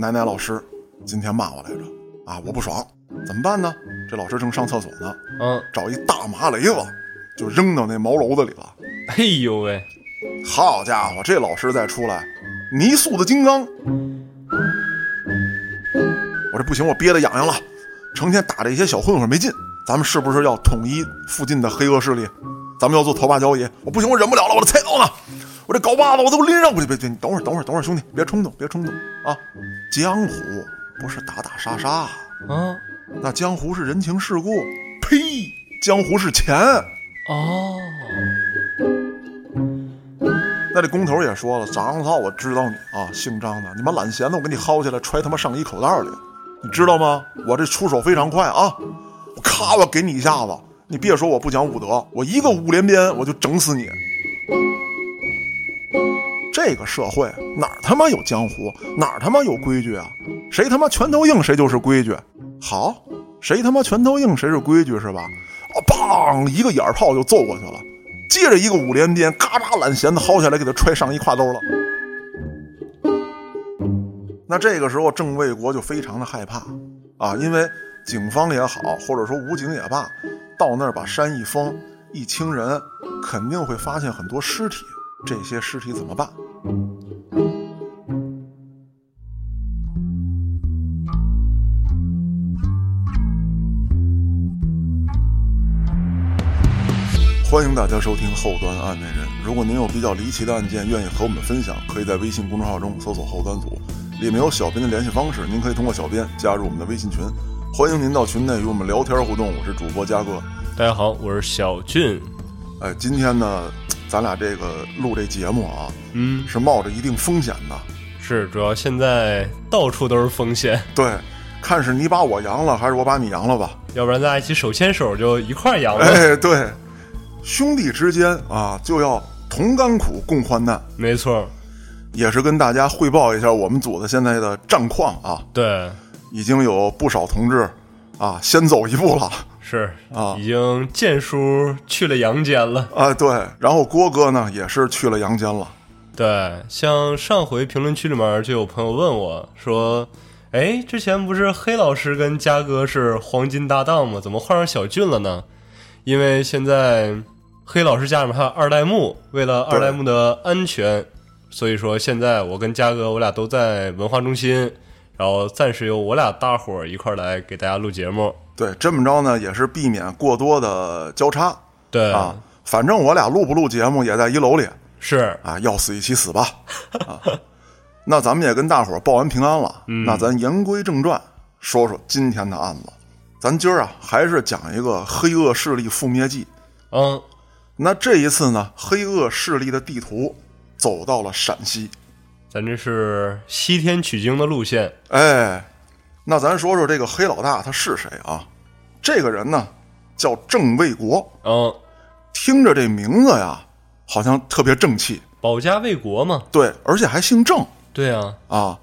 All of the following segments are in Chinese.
奶奶老师今天骂我来着啊，我不爽，怎么办呢？这老师正上厕所呢，嗯，找一大麻雷子就扔到那茅楼子里了。哎呦喂，好家伙，这老师再出来，泥塑的金刚。我这不行，我憋得痒痒了，成天打这些小混混没劲。咱们是不是要统一附近的黑恶势力？咱们要做头把交椅。我不行，我忍不了了，我的菜刀呢？我这镐把子我都拎上。不对不对，你等会儿等会儿等会儿，兄弟，别冲动，别冲动啊！江湖不是打打杀杀，啊，那江湖是人情世故。呸！江湖是钱。哦，那这工头也说了，张操，我知道你啊，姓张的，你妈懒闲的，我给你薅下来揣他妈上衣口袋里，你知道吗？我这出手非常快啊，我咔，我给你一下子，你别说我不讲武德，我一个五连鞭我就整死你。这个社会哪儿他妈有江湖，哪儿他妈有规矩啊？谁他妈拳头硬谁就是规矩。好，谁他妈拳头硬谁是规矩是吧？哦，梆，一个眼儿炮就揍过去了。接着一个五连鞭，嘎巴懒弦子薅下来，给他揣上衣挎兜了。那这个时候，郑卫国就非常的害怕啊，因为警方也好，或者说武警也罢，到那儿把山一封，一清人，肯定会发现很多尸体。这些尸体怎么办？欢迎大家收听后端案内人。如果您有比较离奇的案件，愿意和我们分享，可以在微信公众号中搜索“后端组”，里面有小编的联系方式，您可以通过小编加入我们的微信群。欢迎您到群内与我们聊天互动。我是主播嘉哥。大家好，我是小俊。哎，今天呢，咱俩这个录这节目啊，嗯，是冒着一定风险的。是，主要现在到处都是风险，对，看是你把我扬了，还是我把你扬了吧？要不然咱俩一起手牵手就一块儿养了。哎，对，兄弟之间啊，就要同甘苦，共患难。没错，也是跟大家汇报一下我们组的现在的战况啊，对，已经有不少同志啊先走一步了是啊已经剑叔去了阳间了。啊，对，然后郭哥呢也是去了阳间了，对，像上回评论区里面就有朋友问我说：“哎，之前不是黑老师跟嘉哥是黄金搭档吗？怎么换上小俊了呢？”因为现在黑老师家里面还有二代目，为了二代目的安全，所以说现在我跟嘉哥我俩都在文化中心，然后暂时由我俩大伙儿一块儿来给大家录节目。对，这么着呢也是避免过多的交叉对，啊，反正我俩录不录节目也在一楼里是啊，要死一起死吧啊。那咱们也跟大伙儿报完平安了，那咱言归正传，说说今天的案子。咱今儿啊还是讲一个黑恶势力覆灭记。嗯，那这一次呢，黑恶势力的地图走到了陕西。咱这是西天取经的路线。哎，那咱说说这个黑老大他是谁啊？这个人呢叫郑卫国，嗯，听着这名字呀，好像特别正气。保家卫国嘛。对，而且还姓郑对啊，啊。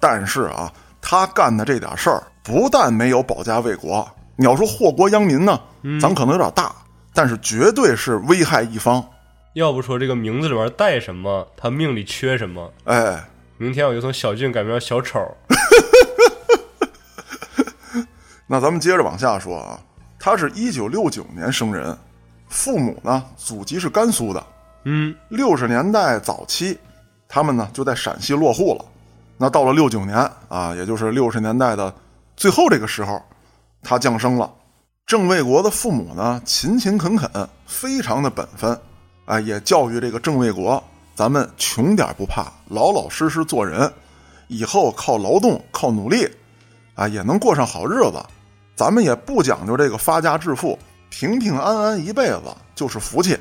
但是啊，他干的这点事儿，不但没有保家卫国，你要说祸国殃民呢，咱可能有点大，但是绝对是危害一方。要不说这个名字里面带什么，他命里缺什么。哎，明天我就从小俊改名叫小丑。那咱们接着往下说啊，他是一九六九年生人，父母呢祖籍是甘肃的，嗯，六十年代早期，他们呢就在陕西落户了。那到了六九年啊，也就是六十年代的最后这个时候，他降生了。郑卫国的父母呢勤勤恳恳，非常的本分，啊，也教育这个郑卫国，咱们穷点不怕，老老实实做人，以后靠劳动靠努力，啊，也能过上好日子。咱们也不讲究这个发家致富，平平安安一辈子就是福气。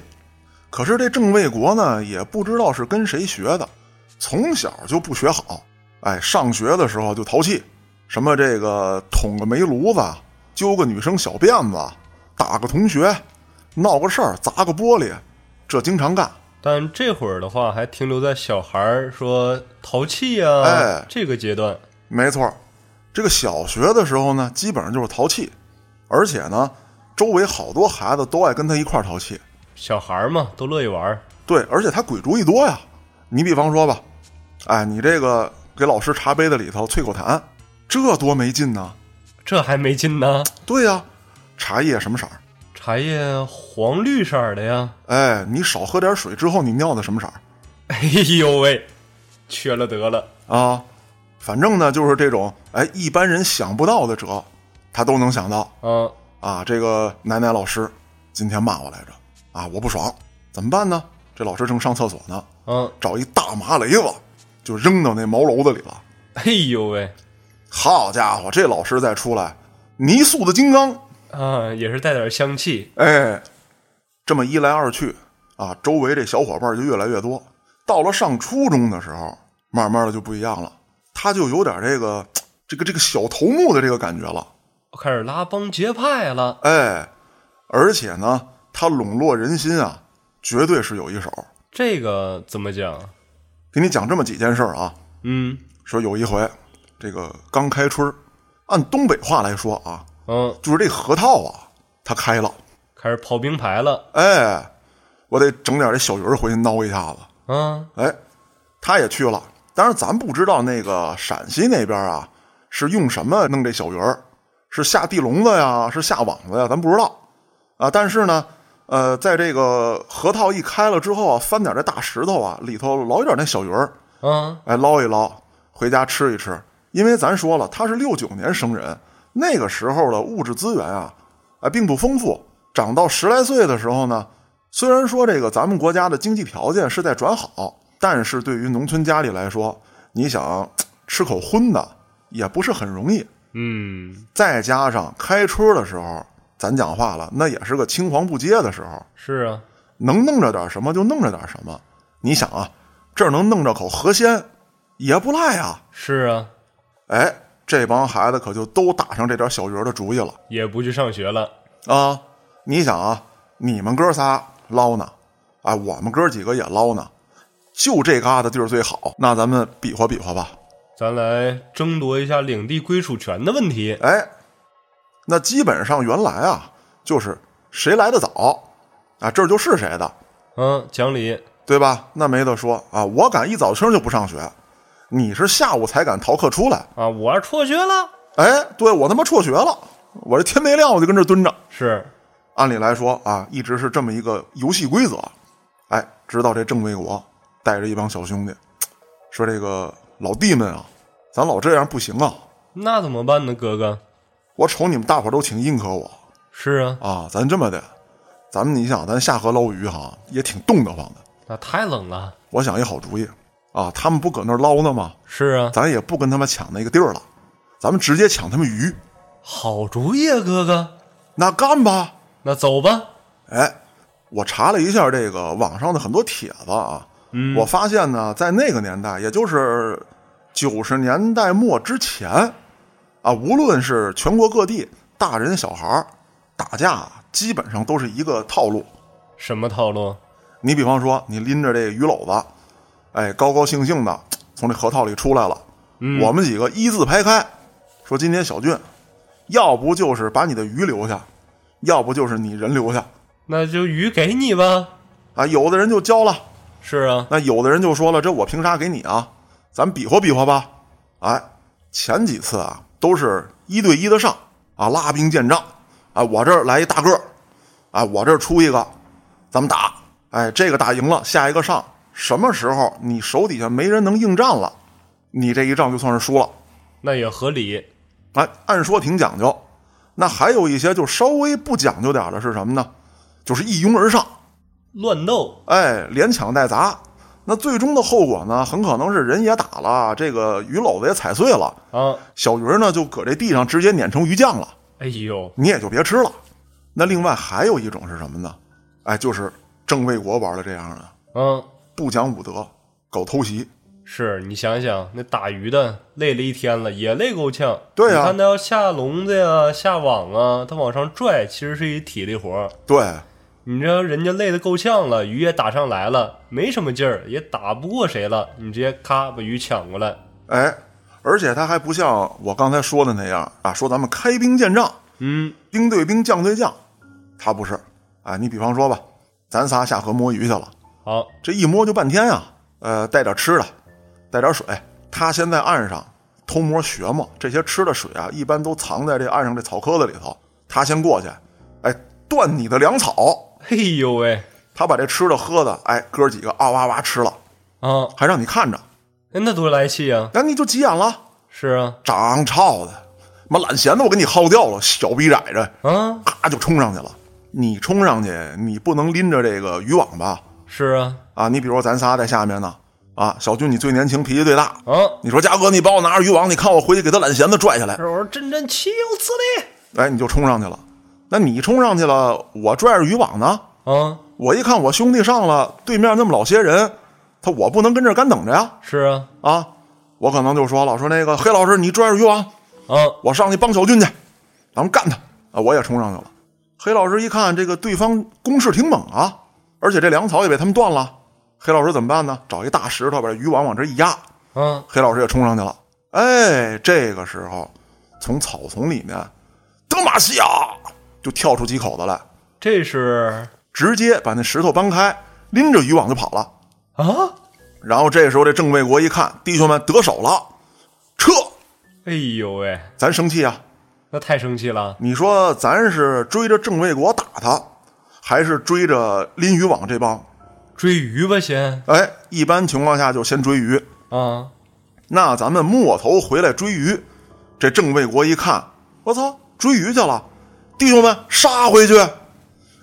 可是这郑卫国呢，也不知道是跟谁学的，从小就不学好。哎，上学的时候就淘气，什么这个捅个煤炉子，揪个女生小辫子，打个同学，闹个事儿，砸个玻璃，这经常干。但这会儿的话，还停留在小孩儿说淘气呀、哎这个阶段。没错，这个小学的时候呢，基本上就是淘气，而且呢，周围好多孩子都爱跟他一块儿淘气。小孩儿嘛，都乐意玩。对，而且他鬼主意多呀。你比方说吧，哎，你这个给老师茶杯子里头啐口痰，这多没劲呢！这还没劲呢。对呀，茶叶什么色儿？茶叶黄绿色儿的呀。哎，你少喝点水之后，你尿的什么色儿？哎呦喂，缺了得了。啊，反正呢，就是这种哎，一般人想不到的辙，他都能想到嗯，啊。这个奶奶老师今天骂我来着啊，我不爽，怎么办呢？这老师正上厕所呢，嗯，找一大麻雷子就扔到那茅楼子里了。哎呦喂，好家伙，这老师再出来，泥塑的金刚，啊，也是带点香气。哎，这么一来二去啊，周围这小伙伴就越来越多。到了上初中的时候，慢慢的就不一样了，他就有点这个这个这个小头目的这个感觉了。开始拉帮结派了。哎，而且呢，他笼络人心啊，绝对是有一手。这个怎么讲？给你讲这么几件事儿啊，嗯说有一回，这个刚开春儿按东北话来说啊，嗯，就是这核桃啊，它开了。开始刨冰牌了。哎，我得整点这小鱼儿回去挠一下子。嗯，哎，他也去了，当然咱不知道那个陕西那边啊是用什么弄这小鱼儿，是下地笼子呀，是下网子呀，咱不知道啊。但是呢，呃，在这个河套一开了之后啊，翻点这大石头啊，里头捞一点那小鱼儿，嗯，哎，捞一捞，回家吃一吃。因为咱说了，他是六九年生人，那个时候的物质资源啊，哎，并不丰富。长到十来岁的时候呢，虽然说这个咱们国家的经济条件是在转好，但是对于农村家里来说，你想吃口荤的也不是很容易。嗯，再加上开春的时候，咱讲话了，那也是个青黄不接的时候，是啊，能弄着点什么就弄着点什么。你想啊，这儿能弄着口河鲜，也不赖啊。是啊，哎，这帮孩子可就都打上这点小鱼儿的主意了也不去上学了。啊！你想啊，你们哥仨捞呢，啊，我们哥几个也捞呢，就这嘎达地儿最好。那咱们比划比划吧。咱来争夺一下领地归属权的问题。哎，那基本上原来啊，就是谁来的早，啊，这儿就是谁的，嗯，讲理。对吧？那没得说啊，我敢一早清就不上学，你是下午才敢逃课出来。啊，我是辍学了。哎，对我他妈辍学了，我这天没亮我就跟这儿蹲着。是，按理来说啊，一直是这么一个游戏规则。哎，直到这郑卫国带着一帮小兄弟，说这个老弟们啊，咱老这样不行啊！那怎么办呢，哥哥？我瞅你们大伙儿都挺认可我是啊，啊，咱这么的，咱们你想，咱下河捞鱼哈，也挺冻得慌的。那太冷了。我想一好主意啊，他们不搁那儿捞呢吗？是啊，咱也不跟他们抢那个地儿了，咱们直接抢他们鱼。好主意啊，哥哥。那干吧！那走吧。哎，我查了一下这个网上的很多帖子啊，嗯我发现呢，在那个年代，也就是九十年代末之前，啊，无论是全国各地大人小孩儿打架，基本上都是一个套路。什么套路？你比方说，你拎着这鱼篓子，哎，高高兴兴的从这河套里出来了，嗯我们几个一字排开，说今天小俊，要不就是把你的鱼留下，要不就是你人留下。那就鱼给你吧。啊，有的人就交了，是啊，那有的人就说了，这我凭啥给你啊？咱比划比划吧。哎，前几次啊，都是一对一的上啊，拉兵见仗啊，我这儿来一大个儿，啊，我这儿出一个，咱们打。哎，这个打赢了，下一个上。什么时候你手底下没人能应战了，你这一仗就算是输了。那也合理。哎，按说挺讲究。那还有一些就稍微不讲究点儿的是什么呢？就是一拥而上，乱斗。哎，连抢带砸。那最终的后果呢，很可能是人也打了，这个鱼篓子也踩碎了，啊，小鱼儿呢就搁这地上直接碾成鱼酱了，哎呦，你也就别吃了。那另外还有一种是什么呢？哎，就是郑卫国玩的这样的，嗯，不讲武德，搞偷袭。是你想想，那打鱼的累了一天了，也累够呛。对呀你看他要下笼子呀、下网啊，他往上拽，其实是一体力活。对，你这人家累得够呛了，鱼也打上来了，没什么劲儿，也打不过谁了，你直接咔把鱼抢过来。哎，而且他还不像我刚才说的那样啊，说咱们开兵见仗，嗯，兵对兵，将对将，他不是。哎，你比方说吧，咱仨下河摸鱼去了，好，这一摸就半天呀、呃，带点吃的，带点水，他先在岸上偷摸学嘛，这些吃的水啊，一般都藏在这岸上这草棵子里头。他先过去，哎，断你的粮草。哎呦喂，他把这吃的喝的，哎，哥几个啊哇哇吃了，啊，还让你看着，哎那多来气啊！那你就急眼了。是啊，长操的，妈懒闲的，我给你薅掉了，小逼崽子，啊，咔就冲上去了。你冲上去，你不能拎着这个渔网吧？是啊，啊，你比如说咱仨在下面呢，啊，小军你最年轻，脾气最大，啊，你说嘉哥，你帮我拿着渔网，你看我回去给他懒闲的拽下来，我说真真岂有此理！哎，你就冲上去了。那你冲上去了，我拽着渔网呢，啊，我一看我兄弟上了，对面那么老些人，他我不能跟这儿干等着呀，是啊，啊，我可能就说了，说那个黑老师，你拽着渔网，啊，我上去帮小军去，咱们干他啊！我也冲上去了。黑老师一看这个对方攻势挺猛啊，而且这粮草也被他们断了。黑老师怎么办呢？找一大石头把这渔网往这一压，嗯，黑老师也冲上去了。哎，这个时候从草丛里面，德玛西亚就跳出几口子来，这是直接把那石头搬开，拎着渔网就跑了。啊，然后这时候这郑卫国一看，弟兄们得手了，撤，哎呦喂，咱生气啊！那太生气了。你说咱是追着郑卫国打他，还是追着拎渔网这帮？追鱼吧先哎，一般情况下就先追鱼。啊，那咱们末头回来追鱼，这郑卫国一看，我操，追鱼去了，弟兄们杀回去！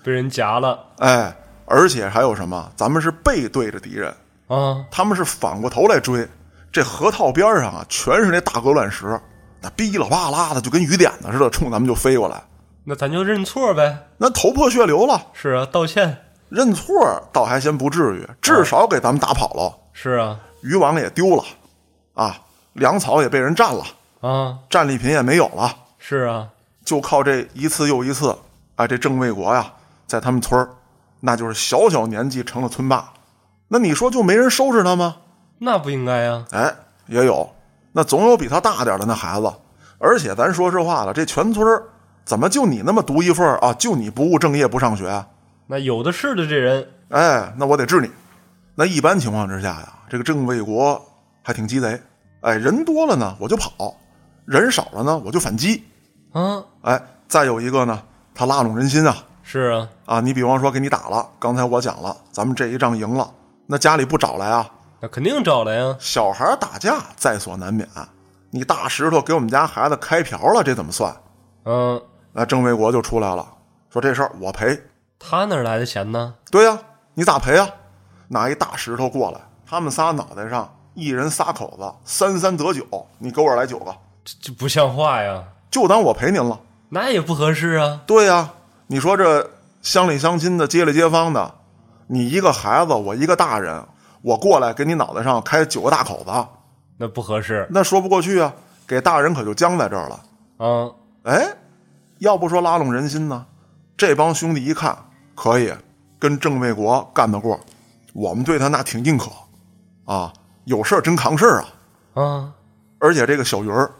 被人夹了哎，而且还有什么？咱们是背对着敌人，啊，他们是反过头来追。这河套边上啊，全是那大鹅卵石，那哔哩吧啦的，就跟雨点子似的，冲咱们就飞过来。那咱就认错呗。那头破血流了，是啊，道歉。认错倒还先不至于，至少给咱们打跑了。是啊，渔网也丢了，啊，粮草也被人占了，啊，战利品也没有了，是啊，就靠这一次又一次，哎，这郑卫国呀，在他们村儿，那就是小小年纪成了村霸，那你说就没人收拾他吗？那不应该呀。哎，也有，那总有比他大点的那孩子，而且咱说实话了，这全村儿怎么就你那么独一份儿啊？就你不务正业不上学？那有的是的这人哎，那我得治你。那一般情况之下呀，这个郑卫国还挺鸡贼。哎，人多了呢，我就跑；人少了呢，我就反击。啊，哎，再有一个呢，他拉拢人心啊是啊，啊！你比方说给你打了，刚才我讲了，咱们这一仗赢了，那家里不找来啊？那肯定找来呀。小孩打架在所难免，你大石头给我们家孩子开瓢了，这怎么算？嗯，那郑卫国就出来了，说这事儿我赔。他哪来的钱呢？对呀、你咋赔啊？拿一大石头过来，他们仨脑袋上一人仨口子，三三得九，你给我来九个，这这不像话呀，就当我赔您了。那也不合适啊。对呀、你说这乡里乡亲的、街里街坊的，你一个孩子，我一个大人，我过来给你脑袋上开九个大口子，那不合适那说不过去啊。给大人可就僵在这儿了。嗯。哎，要不说拉拢人心呢，这帮兄弟一看可以跟郑卫国干得过，我们对他那挺认可啊，有事儿真扛事儿啊。啊，而且这个小鱼儿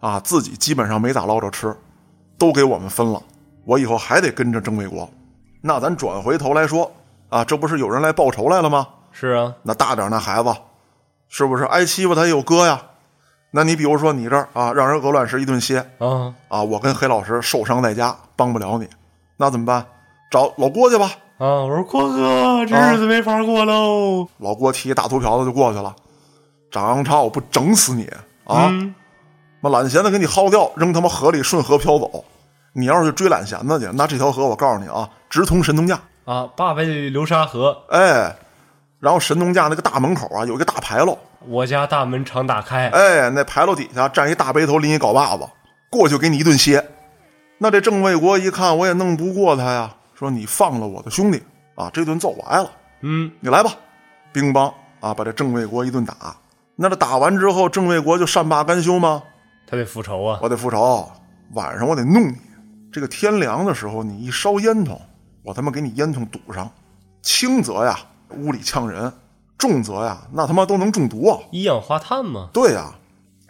啊，自己基本上没咋捞着吃，都给我们分了。我以后还得跟着郑卫国。那咱转回头来说啊，这不是有人来报仇来了吗？是啊，那大点儿那孩子，是不是挨欺负他也有哥呀？那你比如说你这儿啊，让人鹅卵石一顿歇啊啊，我跟黑老师受伤在家，帮不了你，那怎么办？找老郭去吧。啊！我说郭哥，这日子没法过喽。老郭提一大秃瓢子就过去了。张超，我不整死你啊！嗯，妈懒闲子给你薅掉，扔他妈河里，顺河漂走。你要是去追懒闲子去，那这条河我告诉你啊，直通神农架。啊，八百里流沙河，哎，然后神农架那个大门口啊，有一个大牌楼。我家大门常打开。哎，那牌楼底下站一大背头，拎一镐把子，过去给你一顿歇。那这郑卫国一看，我也弄不过他呀，说你放了我的兄弟啊，这顿揍我挨了，嗯，你来吧，兵帮啊，把这郑卫国一顿打。那这打完之后，郑卫国就善罢甘休吗？他得复仇啊。我得复仇，晚上我得弄你。这个天凉的时候，你一烧烟囱，我他妈给你烟囱堵上。轻则呀，屋里呛人；重则呀，那他妈都能中毒啊！一氧化碳嘛。对呀，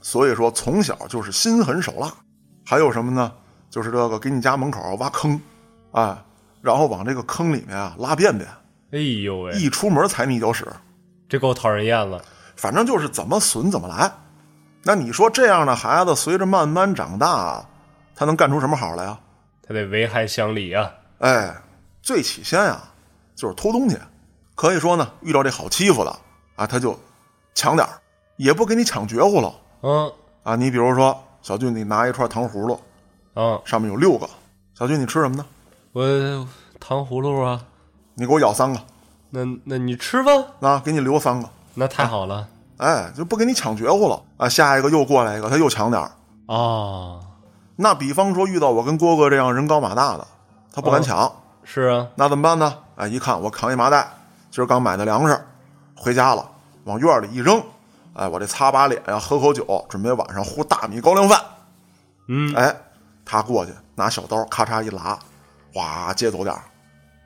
所以说从小就是心狠手辣。还有什么呢？就是这个给你家门口挖坑，哎，然后往这个坑里面啊拉便便，哎呦喂，一出门踩你一脚屎，这够讨人厌了。反正就是怎么损怎么来。那你说这样的孩子，随着慢慢长大，他能干出什么好来呀？他得危害乡里啊！哎，最起先啊，就是偷东西。可以说呢，遇到这好欺负的啊，他就抢点儿，也不给你抢绝户了嗯啊。你比如说，小俊，你拿一串糖葫芦，嗯，上面有六个。小俊，你吃什么呢？我糖葫芦啊，你给我咬三个，那那你吃吧，啊给你留三个。那太好了哎，就不给你抢绝户了啊！下一个又过来一个，他又抢点儿。啊，那比方说遇到我跟郭哥这样人高马大的，他不敢抢，是啊，那怎么办呢？哎，一看我扛一麻袋，今儿刚买的粮食，回家了，往院里一扔，哎，我这擦把脸呀，喝口酒，准备晚上烀大米高粱饭。嗯，哎，他过去拿小刀咔嚓一拉，哗接走点儿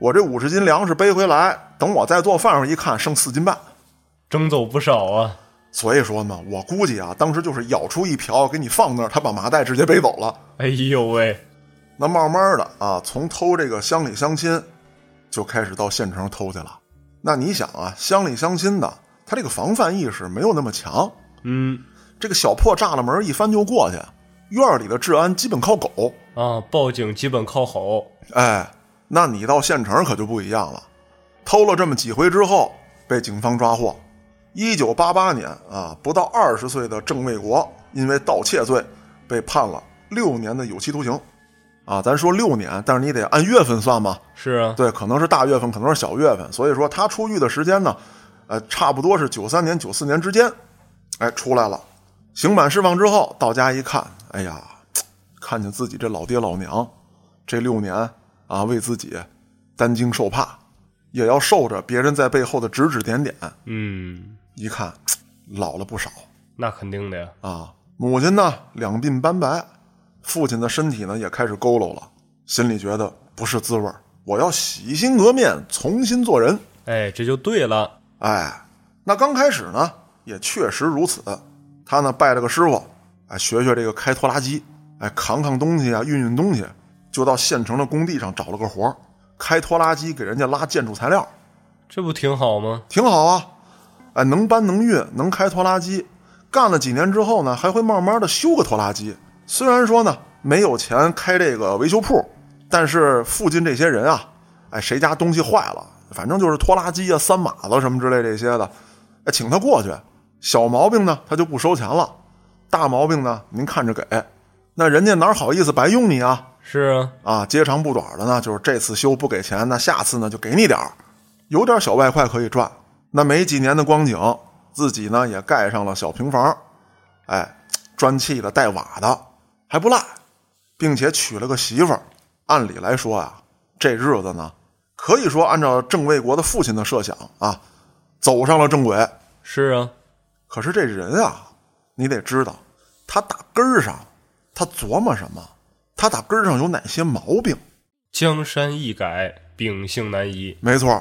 我这五十斤粮食背回来，等我再做饭时候一看，剩四斤半。争走不少啊。所以说嘛，我估计啊，当时就是舀出一瓢给你放那儿，他把麻袋直接背走了。哎呦喂，那慢慢的啊，从偷这个乡里乡亲，就开始到县城偷去了。那你想啊，乡里乡亲的，他这个防范意识没有那么强，嗯这个小破栅栏门一翻就过去，院里的治安基本靠狗。啊，报警基本靠吼。哎，那你到县城可就不一样了，偷了这么几回之后，被警方抓获。一九八八年啊，不到二十岁的郑卫国因为盗窃罪被判了六年的有期徒刑。啊，咱说六年，但是你得按月份算嘛。是啊，对，可能是大月份，可能是小月份，所以说他出狱的时间呢，呃，差不多是九三年、九四年之间，哎，出来了，刑满释放之后，到家一看，哎呀，看见自己这老爹老娘，这六年啊，为自己担惊受怕，也要受着别人在背后的指指点点，嗯，一看老了不少那肯定的呀。啊。母亲呢两鬓斑白，父亲的身体呢也开始佝偻了，心里觉得不是滋味儿我要洗心革面，重新做人。哎，这就对了。哎，那刚开始呢，也确实如此。他呢拜了个师傅，哎，学学这个开拖拉机，哎，扛扛东西啊，运运东西，就到县城的工地上找了个活儿开拖拉机给人家拉建筑材料，这不挺好吗？挺好啊。哎，能搬能运，能开拖拉机。干了几年之后呢，还会慢慢的修个拖拉机。虽然说呢没有钱开这个维修铺，但是附近这些人啊，哎，谁家东西坏了，反正就是拖拉机啊、三马子什么之类这些的，哎，请他过去。小毛病呢，他就不收钱了；大毛病呢，您看着给。那人家哪好意思白用你啊？是啊，啊，接长不短的呢，就是这次修不给钱，那下次呢就给你点儿，有点小外快可以赚。那没几年的光景，自己呢也盖上了小平房，哎，砖砌的带瓦的还不赖，并且娶了个媳妇儿。按理来说啊，这日子呢，可以说按照郑卫国的父亲的设想啊，走上了正轨。是啊，可是这人啊，你得知道，他打根儿上，他琢磨什么，他打根儿上有哪些毛病。江山易改，秉性难移。没错，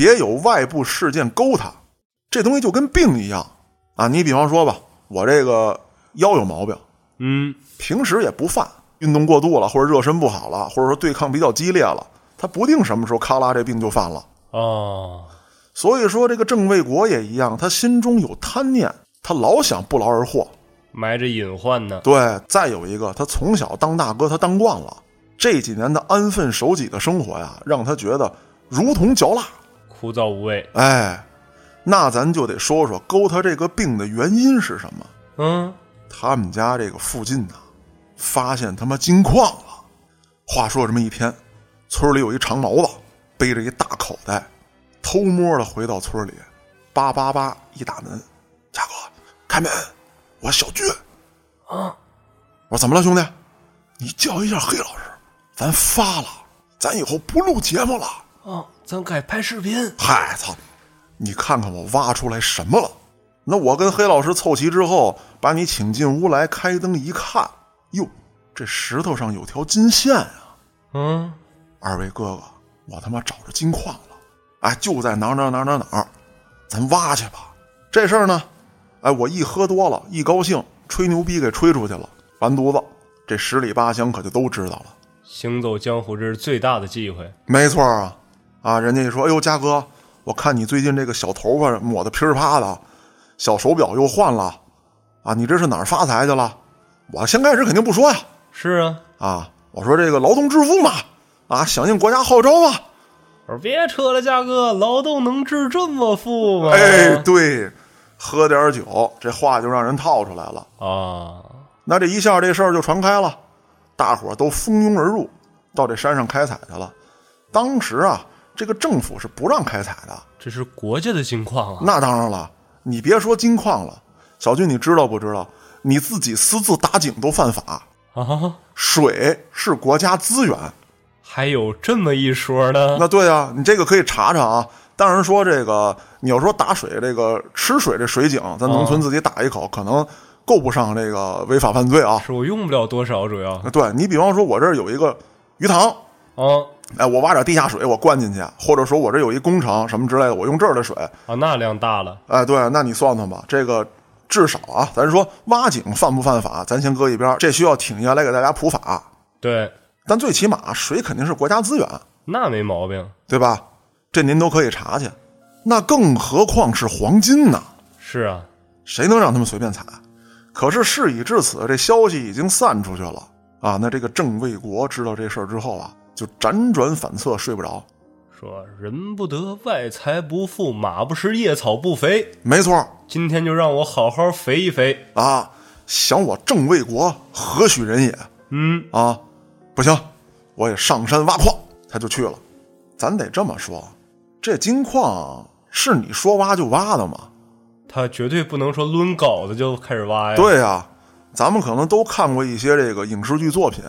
别有外部事件勾他，这东西就跟病一样啊。你比方说吧，我这个腰有毛病，嗯，平时也不犯，运动过度了，或者热身不好了，或者说对抗比较激烈了，他不定什么时候咔啦这病就犯了。哦，所以说，这个郑卫国也一样，他心中有贪念，他老想不劳而获。埋着隐患呢。对，再有一个，他从小当大哥，他当惯了，这几年的安分守己的生活呀，让他觉得如同嚼蜡。枯燥无味。哎，那咱就得说说勾他这个病的原因是什么。嗯，他们家这个附近呢，发现他妈金矿了。话说这么一天，村里有一长毛子，背着一大口袋，偷摸的回到村里，叭叭叭一打门，家哥开门，我小俊。啊，我说怎么了，兄弟？你叫一下黑老师，咱发了，咱以后不录节目了。哦，咱改拍视频。嗨，操！你看看我挖出来什么了？那我跟黑老师凑齐之后，把你请进屋来，开灯一看，哟，这石头上有条金线啊！嗯，二位哥哥，我他妈找着金矿了！哎，就在哪儿哪儿哪儿哪儿哪儿，咱挖去吧。这事儿呢，哎，我一喝多了，一高兴，吹牛逼给吹出去了，完犊子，这十里八乡可就都知道了。行走江湖这是最大的忌讳。没错啊，啊，人家一说，哎呦，嘉哥，我看你最近这个小头发抹的噼里啪的，小手表又换了，啊，你这是哪儿发财去了？我先开始肯定不说呀，是啊，啊，我说这个劳动致富嘛，啊，响应国家号召啊，我说别扯了，嘉哥，劳动能致这么富吗？哎，对，喝点酒，这话就让人套出来了。啊，那这一下这事儿就传开了，大伙儿都蜂拥而入，到这山上开采去了。当时啊，这个政府是不让开采的。这是国家的金矿啊！那当然了，你别说金矿了，小军，你知道不知道？你自己私自打井都犯法。啊，水是国家资源，还有这么一说呢？那对啊，你这个可以查查啊。当然说这个，你要说打水这个吃水这水井，咱农村自己打一口，可能够不上这个违法犯罪啊。是我用不了多少，主要对你比方说，我这儿有一个鱼塘，啊哎，我挖点地下水，我灌进去，或者说我这有一工程什么之类的，我用这儿的水，啊，那量大了，哎，对，那你算算吧，这个至少啊，咱说挖井犯不犯法，咱先搁一边儿，这需要挺下来给大家普法。对，但最起码水肯定是国家资源，那没毛病。对吧？这您都可以查去。那更何况是黄金呢？是啊，谁能让他们随便采？可是事已至此，这消息已经散出去了啊！那这个郑卫国知道这事儿之后啊，就辗转反侧，睡不着。说人不得外财不富，马不食夜草不肥。没错今天就让我好好肥一肥。啊，想我郑卫国何许人也嗯，啊？不行，我也上山挖矿。他就去了。咱得这么说，这金矿是你说挖就挖的吗？他绝对不能说抡镐子就开始挖呀。，对呀、咱们可能都看过一些这个影视剧作品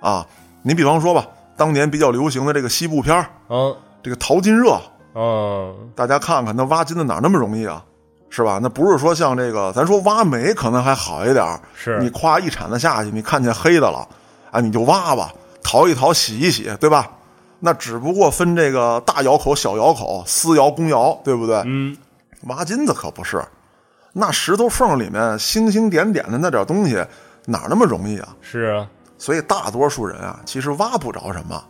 啊。你比方说吧，当年比较流行的这个西部片儿嗯这个淘金热，嗯，大家看看那挖金子哪儿那么容易啊？是吧？那不是说像这个，咱说挖煤可能还好一点儿是你夸一铲子下去，你看见黑的了，啊，你就挖吧，淘一淘，洗一洗，对吧？那只不过分这个大窑口、小窑口、私窑、公窑，对不对？嗯，挖金子可不是，那石头缝里面星星点点的那点东西，哪那么容易啊？是啊，所以大多数人啊，其实挖不着什么。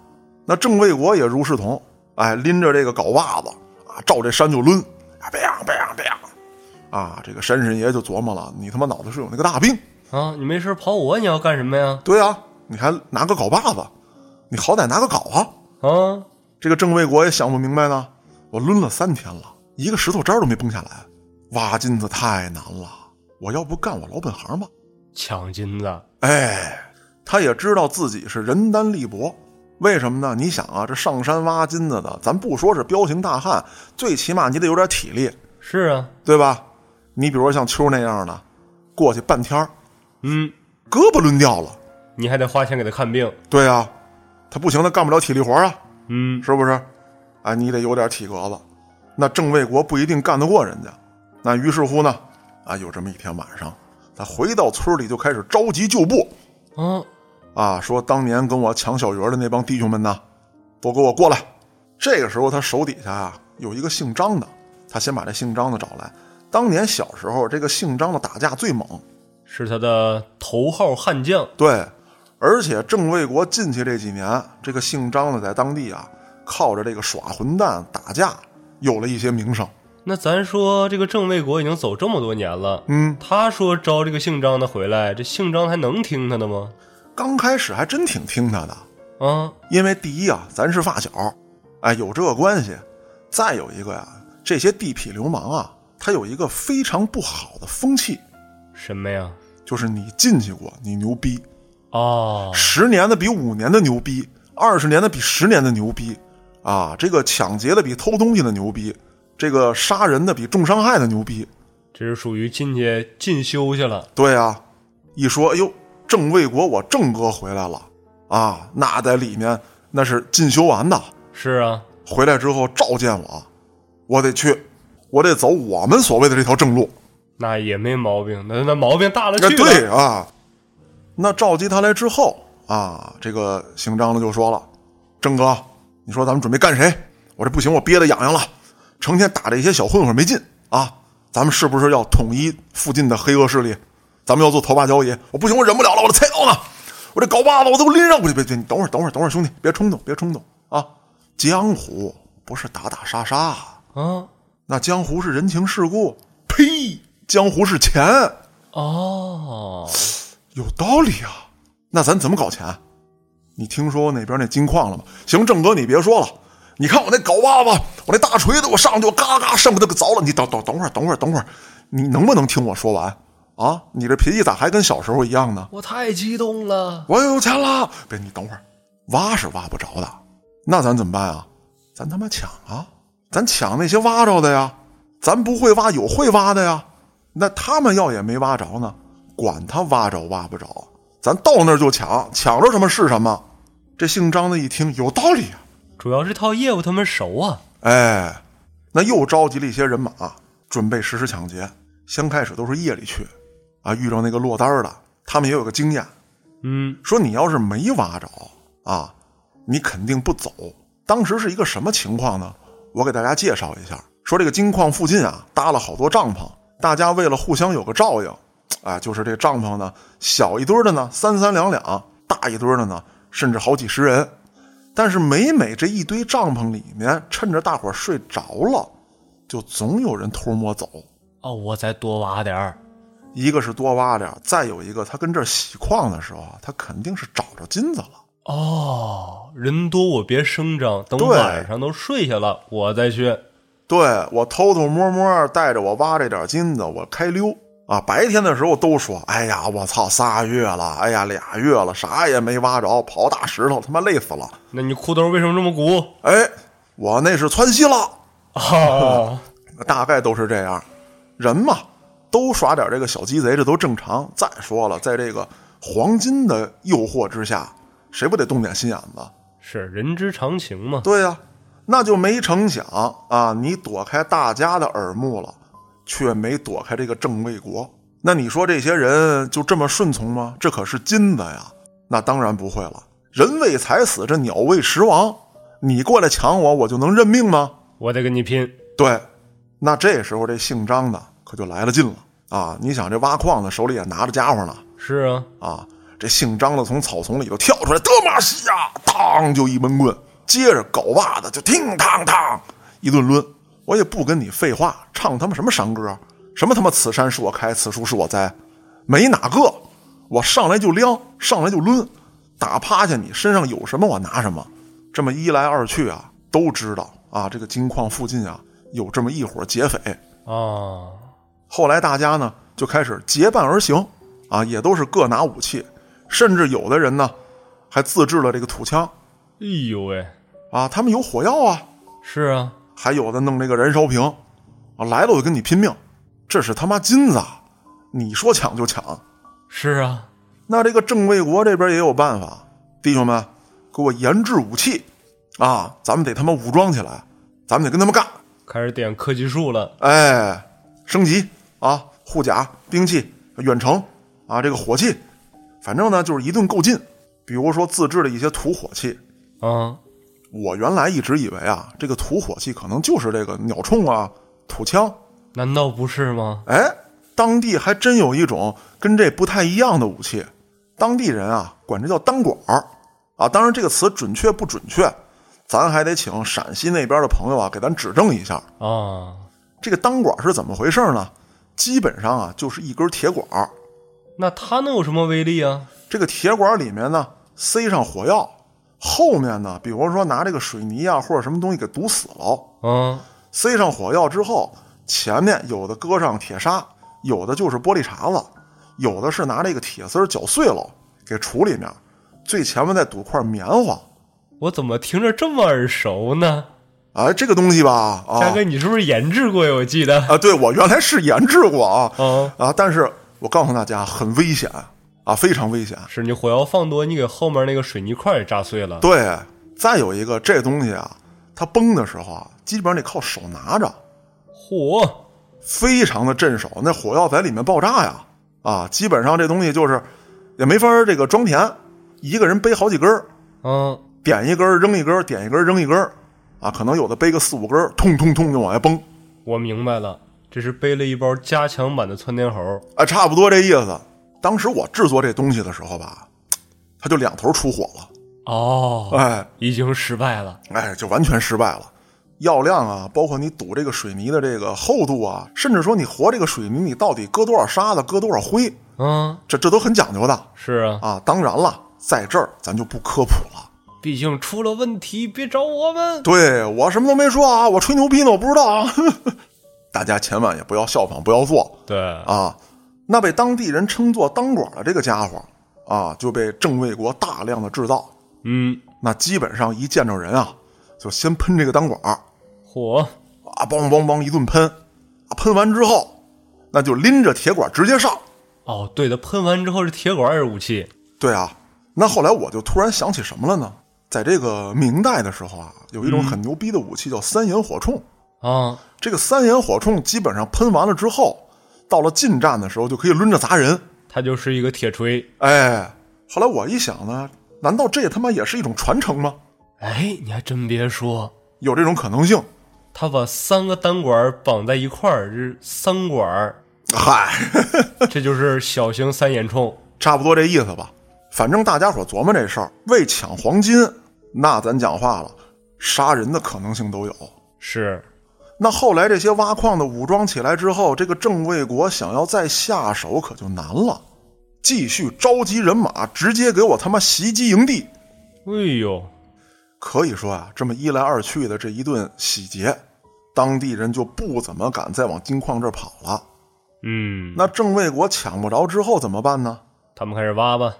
那郑卫国也如是同，哎，拎着这个镐把子啊，照这山就抡，啊，啪啪啪，啊，这个山神爷就琢磨了，你他妈脑子是有那个大病？啊，你没事跑我，你要干什么呀？对啊，你还拿个镐把子，你好歹拿个镐啊！啊，这个郑卫国也想不明白呢，我抡了三天了，一个石头渣都没崩下来，挖金子太难了，我要不干我老本行吧？抢金子，哎，他也知道自己是人单力薄，为什么呢？你想啊，这上山挖金子的，咱不说是彪形大汉，最起码你得有点体力，是啊，对吧？你比如说像秋那样的，过去半天儿嗯，胳膊抡掉了，你还得花钱给他看病。对啊，他不行，他干不了体力活啊，嗯，是不是？哎，你得有点体格子。那郑卫国不一定干得过人家。那于是乎呢，啊，有这么一天晚上，他回到村里就开始召集旧部，啊，啊，说当年跟我抢小鱼儿的那帮弟兄们呢，都给我过来。这个时候他手底下啊有一个姓张的，他先把这姓张的找来。当年小时候，这个姓张的打架最猛，是他的头号悍将。对，而且郑卫国进去这几年，这个姓张的在当地啊，靠着这个耍混蛋打架，有了一些名声。那咱说这个郑卫国已经走这么多年了，嗯，他说招这个姓张的回来，这姓张还能听他的吗？刚开始还真挺听他的，嗯，因为第一啊，咱是发小，哎，有这个关系；再有一个呀，这些地痞流氓啊，他有一个非常不好的风气，什么呀？就是你进去过，你牛逼，哦，十年的比五年的牛逼，二十年的比十年的牛逼，啊，这个抢劫的比偷东西的牛逼，这个杀人的比重伤害的牛逼。这是属于进去进修去了。对啊，一说，哎呦，郑卫国，我郑哥回来了啊，那在里面那是进修完的，是啊，回来之后召见我，我得去，我得走我们所谓的这条正路。那也没毛病，那那毛病大了去哎，了。对啊，那召集他来之后啊，这个姓张的就说了：“郑哥，你说咱们准备干谁？我这不行，我憋得痒痒了，成天打这些小混混没劲啊！咱们是不是要统一附近的黑恶势力？咱们要做头把交椅？我不行，我忍不了了，我的菜刀呢？我这镐把子我都拎上过去。别别，你等会儿，等会儿，等会儿，兄弟，别冲动，别冲动啊！江湖不是打打杀杀。”啊，那江湖是人情世故，呸！江湖是钱，哦，有道理啊。那咱怎么搞钱？你听说那边那金矿了吗？行，郑哥，你别说了。你看我那镐把子，我那大锤子，我上去我嘎嘎上给他给凿了。你等等等会儿，等会儿，等会儿，你能不能听我说完啊？你这脾气咋还跟小时候一样呢？我太激动了。我有钱了！别，你等会儿，挖是挖不着的。那咱怎么办啊？咱他妈抢啊！咱抢那些挖着的呀！咱不会挖，有会挖的呀。那他们要也没挖着呢，管他挖着挖不着，咱到那儿就抢，抢着什么是什么。这姓张的一听有道理啊，主要这套业务他们熟啊。哎，那又召集了一些人马，准备实施抢劫。先开始都是夜里去，啊，遇到那个落单的，他们也有个经验，嗯，说你要是没挖着啊，你肯定不走。当时是一个什么情况呢？我给大家介绍一下，说这个金矿附近啊搭了好多帐篷，大家为了互相有个照应，啊，就是这帐篷呢小一堆的呢三三两两，大一堆的呢甚至好几十人。但是每每这一堆帐篷里面，趁着大伙儿睡着了，就总有人偷摸走。哦，我再多挖点儿。一个是多挖点儿，再有一个他跟这儿洗矿的时候啊，他肯定是找着金子了。哦，人多我别声张，等晚上都睡下了，我再去。对我偷偷摸摸带着我挖这点金子，我开溜啊。白天的时候都说：“哎呀，我操，仨月了，哎呀，俩月了，啥也没挖着，刨大石头，他妈累死了。那你裤兜为什么这么鼓？”哎，我那是窜稀了，哦，大概都是这样。人嘛，都耍点这个小鸡贼，这都正常。再说了，在这个黄金的诱惑之下，谁不得动点心眼子？是人之常情嘛。对呀、那就没成想啊，你躲开大家的耳目了，却没躲开这个郑卫国。那你说这些人就这么顺从吗？这可是金子呀！那当然不会了。人为财死，这鸟为食亡。你过来抢我，我就能认命吗？我得跟你拼。对，那这时候这姓张的可就来了劲了啊！你想这挖矿的手里也拿着家伙呢是啊，啊！这姓张的从草丛里头跳出来，德玛西亚，当就一闷棍，接着镐把子就听当当一顿抡。我也不跟你废话，唱他妈什么山歌，什么他妈此山是我开，此树是我栽，没哪个，我上来就撩，上来就抡，打趴下你身上有什么我拿什么。这么一来二去啊，都知道啊，这个金矿附近啊有这么一伙劫匪。啊，后来大家呢就开始结伴而行，啊，也都是各拿武器，甚至有的人呢还自制了这个土枪。哎呦喂，啊，他们有火药啊，是啊，还有的弄那个燃烧瓶。啊，来了我就跟你拼命，这是他妈金子，啊，你说抢就抢。是啊，那这个郑卫国这边也有办法，弟兄们，给我研制武器。啊，咱们得他妈武装起来，咱们得跟他们干。开始点科技树了。哎，升级啊，护甲、兵器、远程啊，这个火器，反正呢就是一顿够劲。比如说自制的一些土火器，啊，我原来一直以为啊，这个土火器可能就是这个鸟铳啊、土枪。难道不是吗？哎，当地还真有一种跟这不太一样的武器，当地人啊管这叫单管儿啊。当然这个词准确不准确，咱还得请陕西那边的朋友啊给咱指正一下。啊，这个单管是怎么回事呢？基本上啊，就是一根铁管儿，那它能有什么威力啊？这个铁管里面呢塞上火药，后面呢，比如说拿这个水泥啊或者什么东西给堵死了，嗯，塞上火药之后，前面有的搁上铁砂，有的就是玻璃碴子，有的是拿这个铁丝儿搅碎了给杵里面，最前面再堵块棉花。我怎么听着这么耳熟呢？哎，这个东西吧，啊嘉哥，你是不是研制过呀？我记得。啊，对我原来是研制过啊啊，啊，但是我告诉大家很危险啊，非常危险。是你火药放多，你给后面那个水泥块也炸碎了。对，再有一个这东西啊，它崩的时候啊，基本上得靠手拿着，嚯，非常的镇手。那火药在里面爆炸呀，啊，基本上这东西就是也没法儿这个装填，一个人背好几根儿，嗯，点一根儿扔一根儿，点一根儿扔一根儿，啊，可能有的背个四五根儿，通通通就往外崩，我明白了，这是背了一包加强版的窜天猴。啊，差不多这意思。当时我制作这东西的时候吧，它就两头出火了，哦，哎已经失败了。哎，就完全失败了。药量啊，包括你堵这个水泥的这个厚度啊，甚至说你和这个水泥你到底搁多少沙子，搁多少灰，嗯，这这都很讲究的是啊，啊。当然了，在这儿咱就不科普了。毕竟出了问题别找我们。对我什么都没说啊，我吹牛逼呢，我不知道啊。大家千万也不要效仿，不要做对，啊。那被当地人称作当管的这个家伙啊，就被郑卫国大量的制造。嗯，那基本上一见着人啊，就先喷这个当管儿嚯，啊，梆梆梆一顿喷，啊，喷完之后，那就拎着铁管直接上。哦，对的，喷完之后是铁管也是武器。对啊，那后来我就突然想起什么了呢？在这个明代的时候啊，有一种很牛逼的武器叫三眼火铳。啊，这个三眼火铳基本上喷完了之后，到了近战的时候就可以抡着砸人。它就是一个铁锤。哎，后来我一想呢，难道这他妈也是一种传承吗？哎，你还真别说，有这种可能性。他把三个单管绑在一块儿，是三管儿，嗨，这就是小型三眼铳。差不多这意思吧。反正大家伙琢磨这事儿，为抢黄金，那咱讲话了，杀人的可能性都有。是，那后来这些挖矿的武装起来之后，这个郑卫国想要再下手可就难了，继续召集人马，直接给我他妈袭击营地。哎呦，可以说啊，这么一来二去的这一顿洗劫，当地人就不怎么敢再往金矿这儿跑了。嗯，那郑卫国抢不着之后怎么办呢？他们开始挖吧。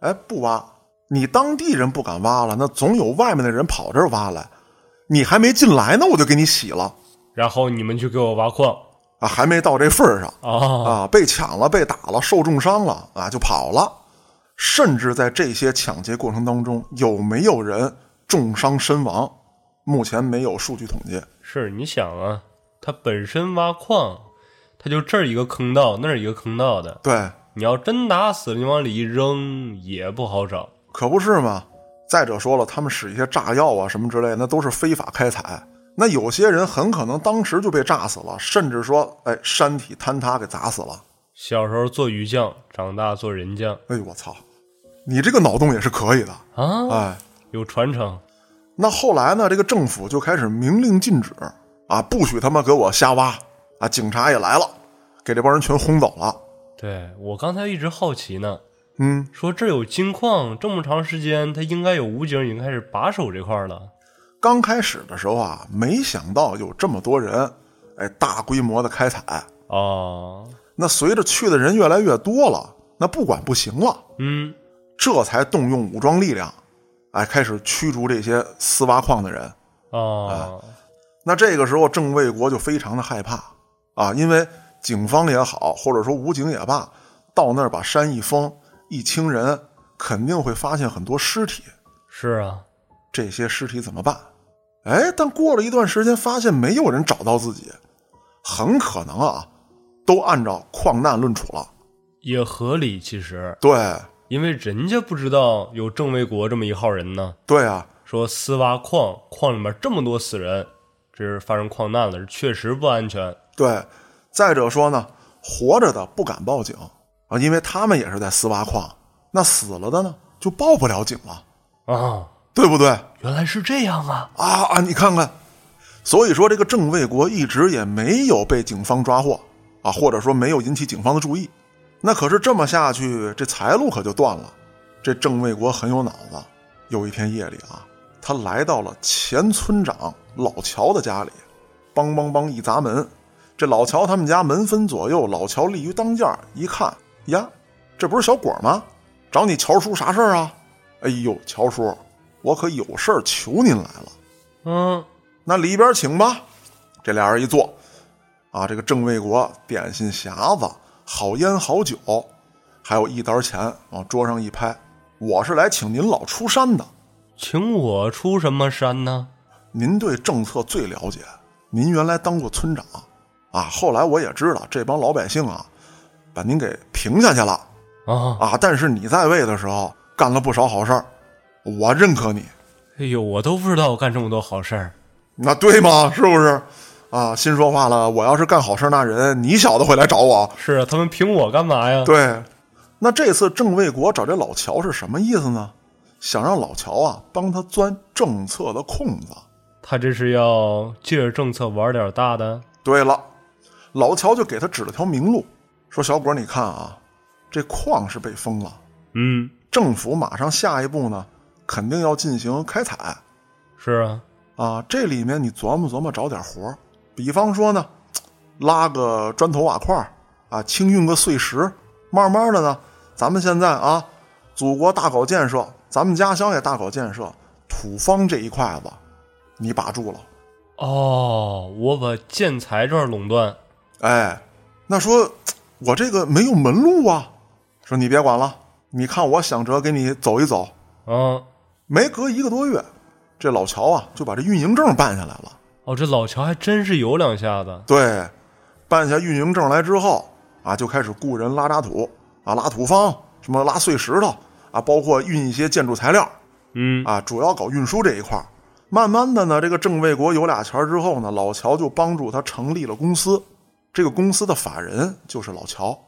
哎，不挖，你当地人不敢挖了，那总有外面的人跑这儿挖来。你还没进来呢，我就给你洗了然后你们去给我挖矿啊，还没到这份儿上啊！啊，被抢了，被打了，受重伤了啊，就跑了。甚至在这些抢劫过程当中，有没有人重伤身亡？目前没有数据统计。是你想啊，他本身挖矿，他就这儿一个坑道，那儿一个坑道的。对，你要真打死了，你往里一扔也不好找。可不是嘛。再者说了，他们使一些炸药啊什么之类，那都是非法开采。那有些人很可能当时就被炸死了，甚至说，哎，山体坍塌给砸死了。小时候做鱼酱，长大做人酱哎呦我操，你这个脑洞也是可以的，啊，哎。有传承。那后来呢，这个政府就开始明令禁止啊，不许他妈给我瞎挖啊！警察也来了，给这帮人全轰走了。对我刚才一直好奇呢，嗯，说这有金矿，这么长时间，他应该有武警已经开始把守这块儿了。刚开始的时候啊，没想到有这么多人，哎，大规模的开采。哦，那随着去的人越来越多了，那不管不行了，嗯，这才动用武装力量，哎，开始驱逐这些私挖矿的人。哦，那这个时候，郑卫国就非常的害怕啊，因为警方也好，或者说武警也罢，到那儿把山一封，一清人，肯定会发现很多尸体。是啊，这些尸体怎么办？哎，但过了一段时间，发现没有人找到自己，很可能啊，都按照矿难论处了。也合理。其实，对，因为人家不知道有郑卫国这么一号人呢。对啊，说私挖矿，矿里面这么多死人，这是发生矿难了，确实不安全。对。再者说呢，活着的不敢报警啊，因为他们也是在私挖矿。那死了的呢，就报不了警了，啊，对不对？原来是这样啊！啊啊！你看看，所以说这个郑卫国一直也没有被警方抓获啊，或者说没有引起警方的注意。那可是这么下去，这财路可就断了。这郑卫国很有脑子，有一天夜里啊，他来到了前村长老乔的家里，梆梆梆一砸门。这老乔他们家门分左右，老乔立于当间儿，一看呀，这不是小果吗？找你乔叔啥事儿啊？哎呦，乔叔，我可有事儿求您来了。嗯，那里边请吧。这俩人一坐，啊，这个郑卫国点心匣子、好烟好酒，还有一沓钱往桌上一拍，我是来请您老出山的。请我出什么山呢？您对政策最了解，您原来当过村长，啊，后来我也知道这帮老百姓啊，把您给平下去了啊，啊。但是你在位的时候干了不少好事儿，我认可你。哎呦，我都不知道我干这么多好事儿。那对吗？是不是？啊，心说话了，我要是干好事儿那人，你小子会来找我？是啊，他们评我干嘛呀？对，那这次郑卫国找这老乔是什么意思呢？想让老乔啊帮他钻政策的空子。他这是要借着政策玩点大的？对了，老乔就给他指了条明路，说：“小果，你看啊，这矿是被封了，嗯，政府马上下一步呢，肯定要进行开采是啊，啊。这里面你琢磨琢磨，找点活儿比方说呢，拉个砖头瓦块儿啊，清运个碎石，慢慢的呢，咱们现在啊，祖国大搞建设，咱们家乡也大搞建设，土方这一块子，你把住了。”哦，我把建材这儿垄断，哎，那说我这个没有门路啊。说你别管了，你看我想着给你走一走。嗯，没隔一个多月，这老乔啊就把这运营证办下来了。哦，这老乔还真是有两下子，对，办下运营证来之后啊，就开始雇人拉渣土啊，拉土方，什么拉碎石头啊，包括运一些建筑材料嗯，啊，主要搞运输这一块儿。慢慢的呢，这个郑卫国有俩钱儿之后呢，老乔就帮助他成立了公司。这个公司的法人就是老乔。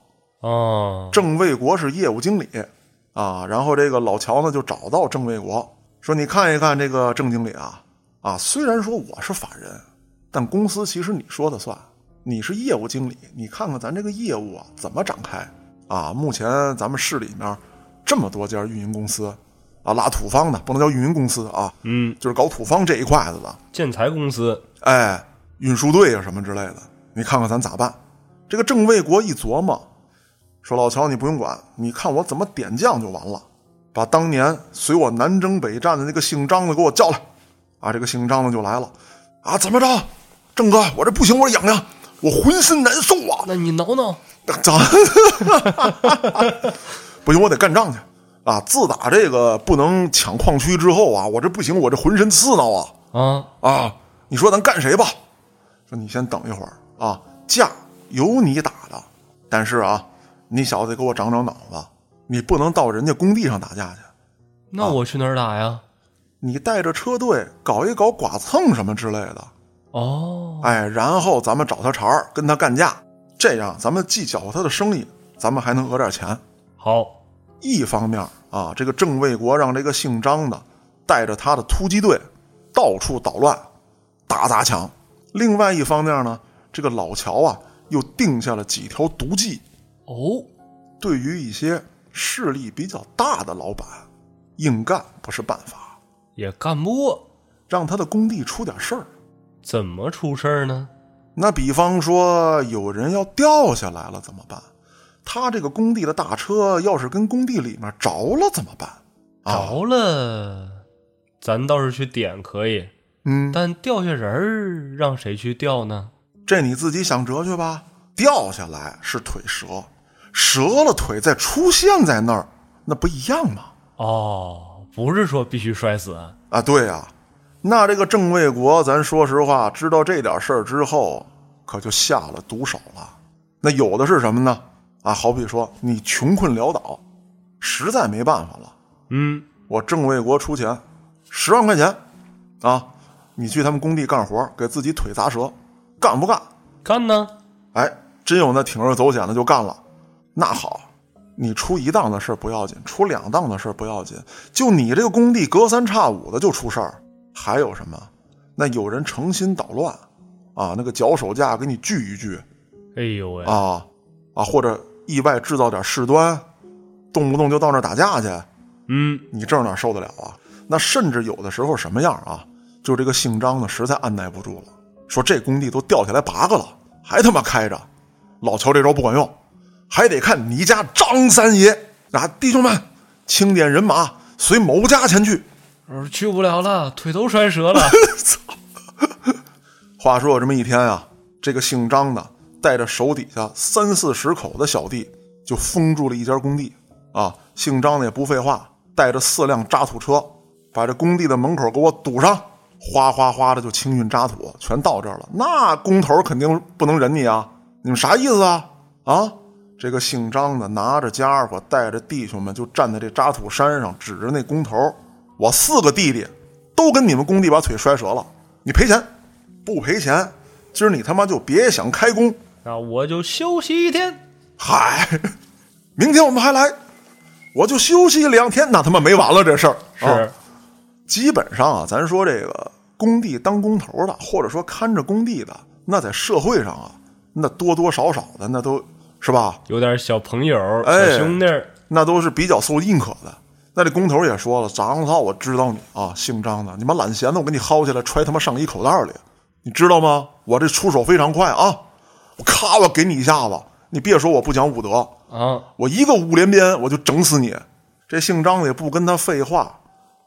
哦，郑卫国是业务经理啊，然后这个老乔呢就找到郑卫国说：“你看一看这个郑经理啊，啊，虽然说我是法人，但公司其实你说的算，你是业务经理，你看看咱这个业务啊怎么展开啊？目前咱们市里面这么多家运营公司啊，拉土方的不能叫运营公司啊，嗯，就是搞土方这一块子的，建材公司，哎，运输队啊什么之类的，你看看咱咋办？这个郑卫国一琢磨，说老乔你不用管，你看我怎么点将就完了。把当年随我南征北战的那个姓张的给我叫来，啊，这个姓张的就来了，啊，怎么着，郑哥，我这不行，我痒痒，我浑身难受啊，那你挠挠，咱？不行，我得干仗去啊！自打这个不能抢矿区之后啊，我这不行，我这浑身刺挠啊。啊，啊，你说咱干谁吧？说你先等一会儿啊，架由你打的，但是啊，你小子得给我长长脑子，你不能到人家工地上打架去，那我去哪儿打呀？你带着车队搞一搞剐蹭什么之类的，哦，哎，然后咱们找他茬儿，跟他干架，这样咱们既搅和他的生意，咱们还能讹点钱。好，一方面啊，这个郑卫国让这个姓张的带着他的突击队到处捣乱、打砸抢；另外一方面呢，这个老乔啊又定下了几条毒计，哦，对于一些势力比较大的老板，硬干不是办法，也干不过，让他的工地出点事儿。怎么出事儿呢？那比方说有人要掉下来了怎么办？他这个工地的大车要是跟工地里面着了怎么办？啊，着了，咱倒是去点可以，嗯，但掉下人儿让谁去掉呢？这你自己想辙去吧。掉下来是腿折，折了腿再出现在那儿，那不一样吗？哦，不是说必须摔死，啊，对呀、那这个郑卫国，咱说实话，知道这点事儿之后，可就下了毒手了。那有的是什么呢？啊，好比说你穷困潦倒，实在没办法了，嗯，我郑卫国出钱十万块钱，啊，你去他们工地干活，给自己腿砸折，干不干？干呢？哎，真有那铤而走险的就干了。那好，你出一档的事儿不要紧，出两档的事儿不要紧，就你这个工地隔三差五的就出事儿。还有什么？那有人诚心捣乱啊，那个脚手架给你锯一锯哎呦喂，啊啊，或者意外制造点事端，动不动就到那儿打架去，嗯，你这哪受得了啊？那甚至有的时候什么样啊？就这个姓张的实在按耐不住了，说这工地都掉下来八个了，还他妈开着。老乔这招不管用，还得看你家张三爷啊！弟兄们，清点人马，随某家前去。我说去不了了，腿都摔折了。话说有这么一天啊，这个姓张的带着手底下三四十口的小弟，就封住了一家工地啊。姓张的也不废话，带着四辆渣土车，把这工地的门口给我堵上，哗哗哗的就清运渣土，全到这儿了。那工头肯定不能忍你啊！你们啥意思啊？啊！这个姓张的拿着家伙，带着弟兄们就站在这渣土山上，指着那工头：“我四个弟弟都跟你们工地把腿摔折了，你赔钱。”不赔钱，今儿你他妈就别想开工。那我就休息一天。嗨，明天我们还来，我就休息两天，那他妈没完了这事儿。是，啊基本上啊，咱说这个工地当工头的，或者说看着工地的，那在社会上啊，那多多少少的那都是吧？有点小朋友、哎小兄弟儿，那都是比较受认可的。那这工头也说了，张操，我知道你啊，姓张的，你妈懒闲的，我给你薅起来揣他妈上衣口袋里，你知道吗？我这出手非常快啊，我咔，我给你一下子，你别说我不讲武德，啊，我一个五连鞭我就整死你。这姓张的也不跟他废话，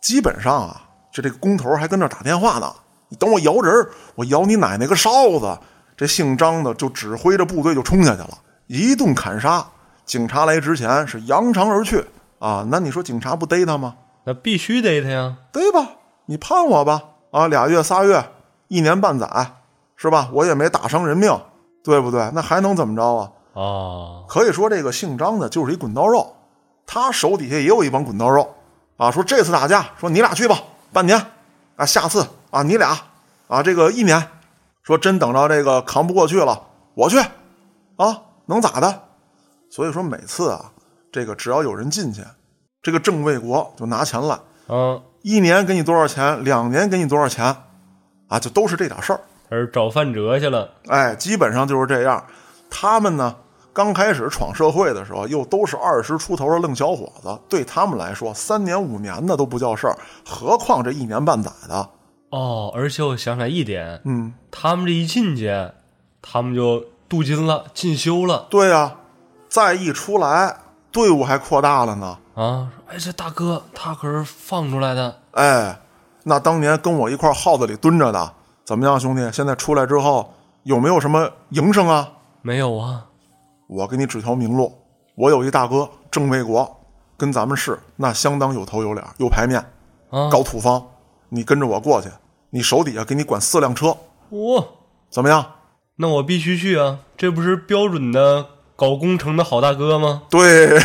基本上啊，就这个工头还跟那打电话呢，你等我摇人我摇你奶奶个哨子。这姓张的就指挥着部队就冲下去了，一顿砍杀。警察来之前是扬长而去啊，那你说警察不逮他吗？那必须逮他呀！逮吧？你判我吧，啊，俩月仨月，一年半载，是吧？我也没打伤人命，对不对？那还能怎么着啊？哦，可以说这个姓张的就是一滚刀肉，他手底下也有一帮滚刀肉啊。说这次打架，说你俩去吧，半年啊，下次啊你俩啊这个一年，说真等着这个扛不过去了，我去啊，能咋的？所以说每次啊，这个只要有人进去，这个郑卫国就拿钱来，嗯，一年给你多少钱，两年给你多少钱，啊，就都是这点事儿。而找范哲去了。哎，基本上就是这样。他们呢，刚开始闯社会的时候，又都是二十出头的愣小伙子，对他们来说，三年五年的都不叫事儿，何况这一年半载的。哦，而且我想起来一点，嗯，他们这一进去，他们就镀金了，进修了对呀、再一出来，队伍还扩大了呢。啊！哎，这大哥他可是放出来的，哎，那当年跟我一块儿耗子里蹲着的，怎么样，兄弟？现在出来之后，有没有什么营生啊？没有啊？我给你指条明路，我有一大哥郑卫国，跟咱们市那相当有头有脸，有牌面，啊，搞土方，你跟着我过去，你手底下给你管四辆车，哇、怎么样？那我必须去啊！这不是标准的搞工程的好大哥吗？对，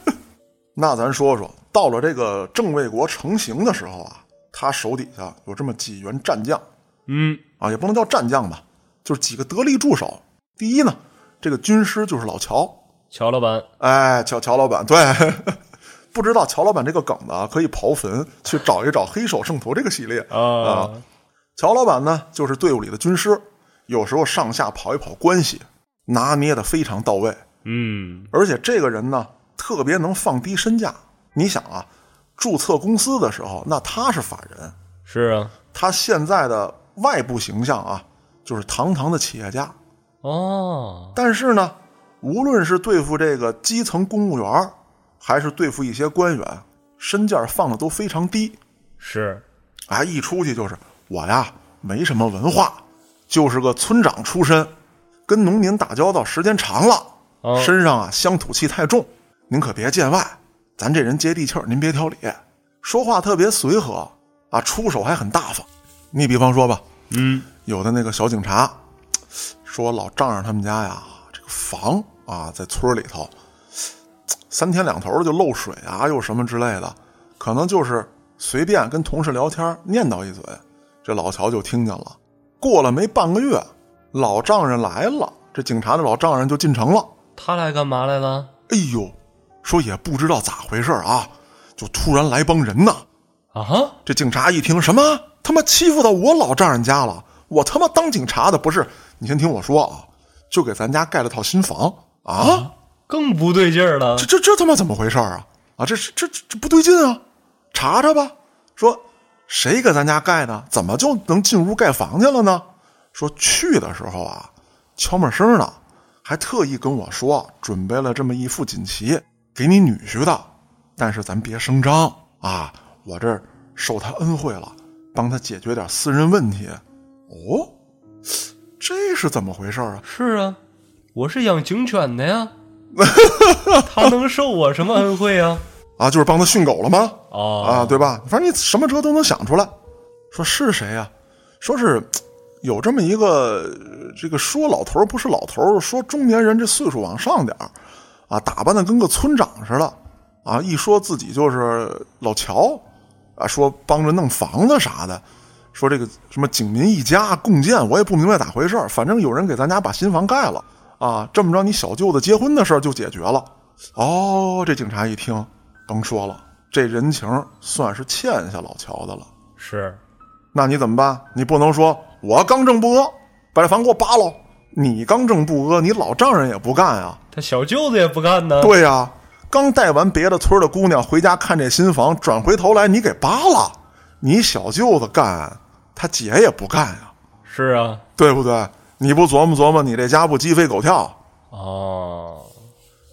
那咱说说，到了这个郑卫国成型的时候啊，他手底下有这么几员战将嗯，啊，也不能叫战将吧，就是几个得力助手。第一呢，这个军师就是老乔，乔老板，哎，乔乔老板，对，不知道乔老板这个梗的啊，可以刨坟去找一找《黑手圣徒》这个系列 啊乔老板呢，就是队伍里的军师，有时候上下跑一跑关系，拿捏的非常到位。嗯，而且这个人呢，特别能放低身价。你想啊，注册公司的时候，那他是法人，是啊，他现在的外部形象啊，就是堂堂的企业家。哦，但是呢，无论是对付这个基层公务员，还是对付一些官员，身价放的都非常低。是，啊，一出去就是我呀，没什么文化，就是个村长出身，跟农民打交道时间长了，哦。身上啊乡土气太重，您可别见外，咱这人接地气儿，您别挑理，说话特别随和啊，出手还很大方。你比方说吧，嗯，有的那个小警察说老丈人他们家呀，这个房啊在村里头，三天两头就漏水啊，又什么之类的，可能就是随便跟同事聊天念叨一嘴，这老乔就听见了。过了没半个月，老丈人来了，这警察的老丈人就进城了。他来干嘛来了？哎呦，说也不知道咋回事啊，就突然来帮人呢。啊哈，这警察一听，什么他妈欺负到我老丈人家了？我他妈当警察的不是？你先听我说啊，就给咱家盖了套新房啊！更不对劲儿了这。这这他妈怎么回事啊？啊，这是这这这不对劲啊！查查吧，说谁给咱家盖的？怎么就能进屋盖房去了呢？说去的时候啊，悄没声的，还特意跟我说准备了这么一副锦旗给你女婿的，但是咱别声张啊，我这儿受他恩惠了，帮他解决点私人问题。哦，这是怎么回事啊？是啊，我是养警犬的呀，他能受我什么恩惠啊？啊，就是帮他训狗了吗？哦啊，对吧？反正你什么辙都能想出来。说是谁呀、说是有这么一个呃这个说老头不是老头，说中年人这岁数往上点儿啊，打扮的跟个村长似的啊，一说自己就是老乔啊，说帮着弄房子啥的，说这个什么警民一家共建，我也不明白咋回事儿反正有人给咱家把新房盖了啊，这么着你小舅子结婚的事儿就解决了。哦，这警察一听，甭说了，这人情算是欠下老乔的了。是，那你怎么办？你不能说我刚正不阿，把这房给我扒喽。你刚正不阿，你老丈人也不干啊。他小舅子也不干呢。对呀，刚带完别的村的姑娘回家看这新房，转回头来你给扒了，你小舅子干，他姐也不干呀。是啊，对不对？你不琢磨琢磨，你这家不鸡飞狗跳？哦，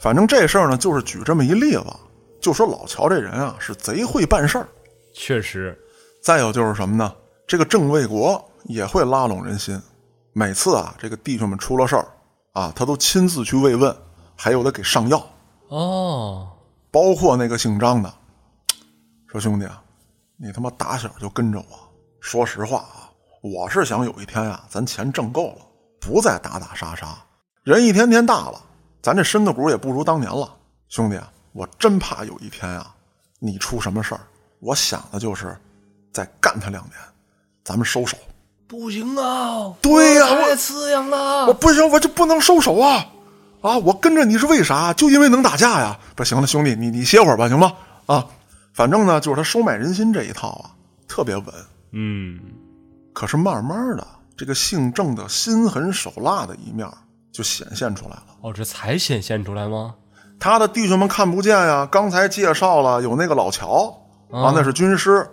反正这事儿呢，就是举这么一例子，就说老乔这人啊是贼会办事儿。确实，再有就是什么呢？这个郑卫国也会拉拢人心，每次啊，这个弟兄们出了事儿啊，他都亲自去慰问，还有的给上药。哦，包括那个姓张的，说兄弟啊，你他妈打小就跟着我。说实话啊，我是想有一天啊，咱钱挣够了，不再打打杀杀。人一天天大了，咱这身子骨也不如当年了。兄弟啊，我真怕有一天啊，你出什么事儿。我想的就是再干他两年，咱们收手。不行啊！对呀、太刺痒了。我不行，我就不能收手啊！啊，我跟着你是为啥？就因为能打架呀！不行了，兄弟，你你歇会儿吧，行吗？啊，反正呢，就是他收买人心这一套啊，特别稳。嗯，可是慢慢的，这个姓郑的心狠手辣的一面就显现出来了。哦，这才显现出来吗？他的弟兄们看不见呀。刚才介绍了有那个老乔啊，那是军师，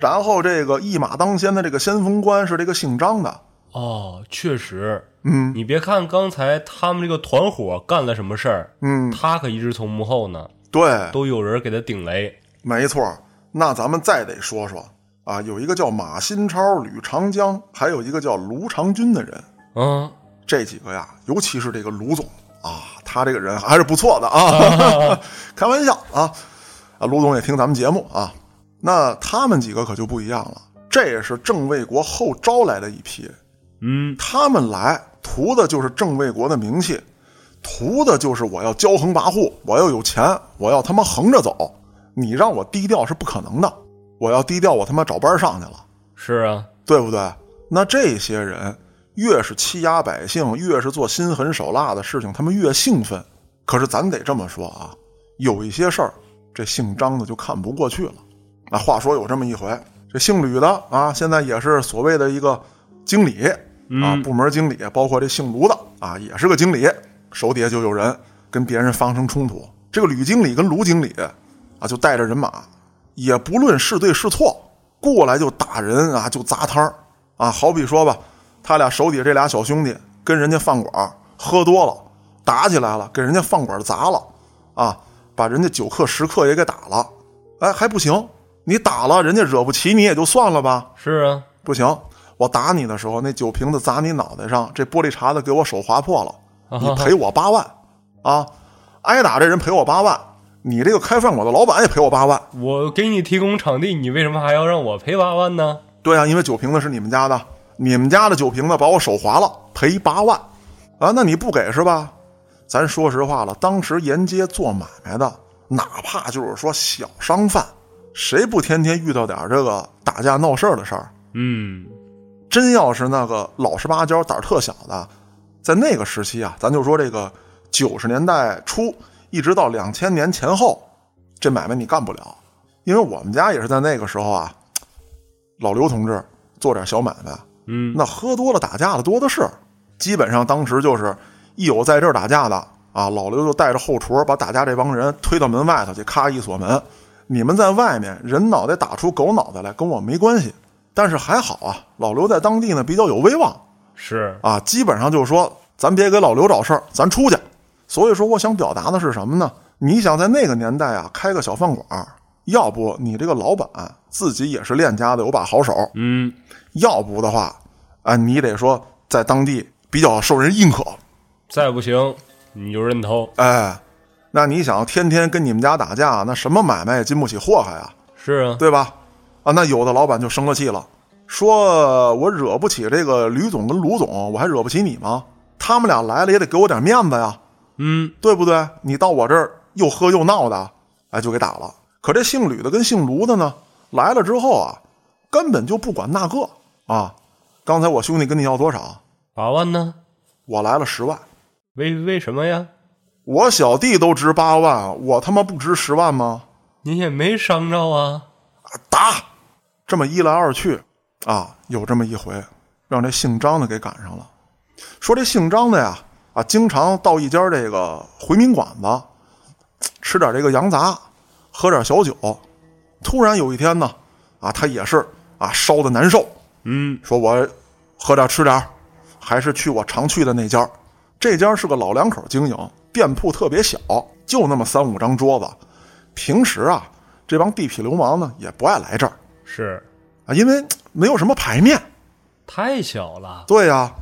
然后这个一马当先的这个先锋官是这个姓张的。哦，确实，嗯你别看刚才他们这个团伙干了什么事儿，嗯，他可一直从幕后呢，对，都有人给他顶雷。没错。那咱们再得说说啊，有一个叫马新超、吕长江，还有一个叫卢长军的人。嗯，这几个呀，尤其是这个卢总啊，他这个人还是不错的啊，开玩笑啊，啊，卢总也听咱们节目啊。那他们几个可就不一样了，这也是郑卫国后招来的一批，嗯，他们来图的就是郑卫国的名气，图的就是我要骄横跋扈，我要有钱，我要他妈横着走。你让我低调是不可能的，我要低调，我他妈找班上去了。是啊，对不对？那这些人越是欺压百姓，越是做心狠手辣的事情，他们越兴奋。可是咱得这么说啊，有一些事儿，这姓张的就看不过去了。那话说有这么一回，这姓吕的啊，现在也是所谓的一个经理啊，部门经理，包括这姓卢的啊，也是个经理，手底下就有人跟别人发生冲突。这个吕经理跟卢经理啊，就带着人马，也不论是对是错，过来就打人啊，就砸摊儿啊。好比说吧，他俩手底下这俩小兄弟跟人家饭馆喝多了，打起来了，给人家饭馆砸了啊，把人家酒客食客也给打了。哎，还不行，你打了人家惹不起你也就算了吧，是啊，不行，我打你的时候那酒瓶子砸你脑袋上，这玻璃碴子给我手划破了，你赔我八万啊！挨打这人赔我八万，你这个开饭馆的老板也赔我八万。我给你提供场地，你为什么还要让我赔八万呢？对啊，因为酒瓶子是你们家的，你们家的酒瓶子把我手划了，赔八万，啊，那你不给是吧？咱说实话了，当时沿街做买卖的，哪怕就是说小商贩，谁不天天遇到点这个打架闹事儿的事儿？嗯，真要是那个老实巴交、胆儿特小的，在那个时期啊，咱就说这个九十年代初一直到两千年前后，这买卖你干不了，因为我们家也是在那个时候啊，老刘同志做点小买卖，嗯，那喝多了打架的多的是，基本上当时就是一有在这儿打架的啊，老刘就带着后厨把打架这帮人推到门外头去，咔一锁门，你们在外面人脑袋打出狗脑袋来跟我没关系。但是还好啊，老刘在当地呢比较有威望是，啊，基本上就是说咱别给老刘找事儿，咱出去。所以说，我想表达的是什么呢？你想在那个年代啊开个小饭馆儿，要不你这个老板自己也是练家子，有把好手，嗯，要不的话，啊，你得说在当地比较受人认可。再不行你就认偷。哎，那你想天天跟你们家打架，那什么买卖也经不起祸害啊，是啊，对吧？啊，那有的老板就生了气了，说我惹不起这个吕总跟卢总，我还惹不起你吗？他们俩来了也得给我点面子呀，嗯，对不对？你到我这儿又喝又闹的，哎，就给打了。可这姓吕的跟姓卢的呢，来了之后啊，根本就不管那个啊。刚才我兄弟跟你要多少？八万呢？我来了十万。为为什么呀？我小弟都值八万，我他妈不值十万吗？您也没伤着啊。打！这么一来二去，啊，有这么一回，让这姓张的给赶上了。说这姓张的呀，啊，经常到一家这个回民馆子吃点这个羊杂，喝点小酒。突然有一天呢，啊，他也是啊烧的难受，嗯，说我喝点吃点，还是去我常去的那家。这家是个老两口经营，店铺特别小，就那么三五张桌子。平时啊，这帮地痞流氓呢也不爱来这儿是啊，因为没有什么排面。太小了，对呀、啊，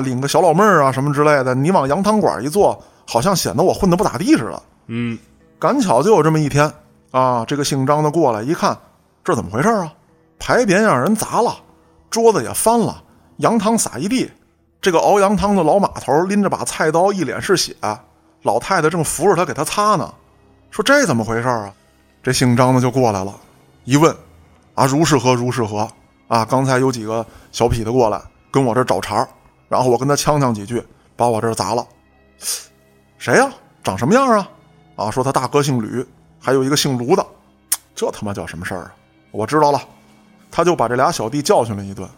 领个小老妹儿啊什么之类的，你往羊汤馆一坐，好像显得我混得不咋地似的。嗯，赶巧就有这么一天啊，这个姓张的过来一看，这怎么回事啊？牌匾让人砸了，桌子也翻了，羊汤洒一地。这个熬羊汤的老码头拎着把菜刀，一脸是血，老太太正扶着他给他擦呢。说这怎么回事啊？这姓张的就过来了，一问，啊，如是何如是何啊？刚才有几个小痞子过来跟我这找茬儿然后我跟他呛呛几句，把我这儿砸了。谁呀、长什么样啊？啊，说他大哥姓吕，还有一个姓卢的，这他妈叫什么事儿啊？我知道了，他就把这俩小弟教训了一顿，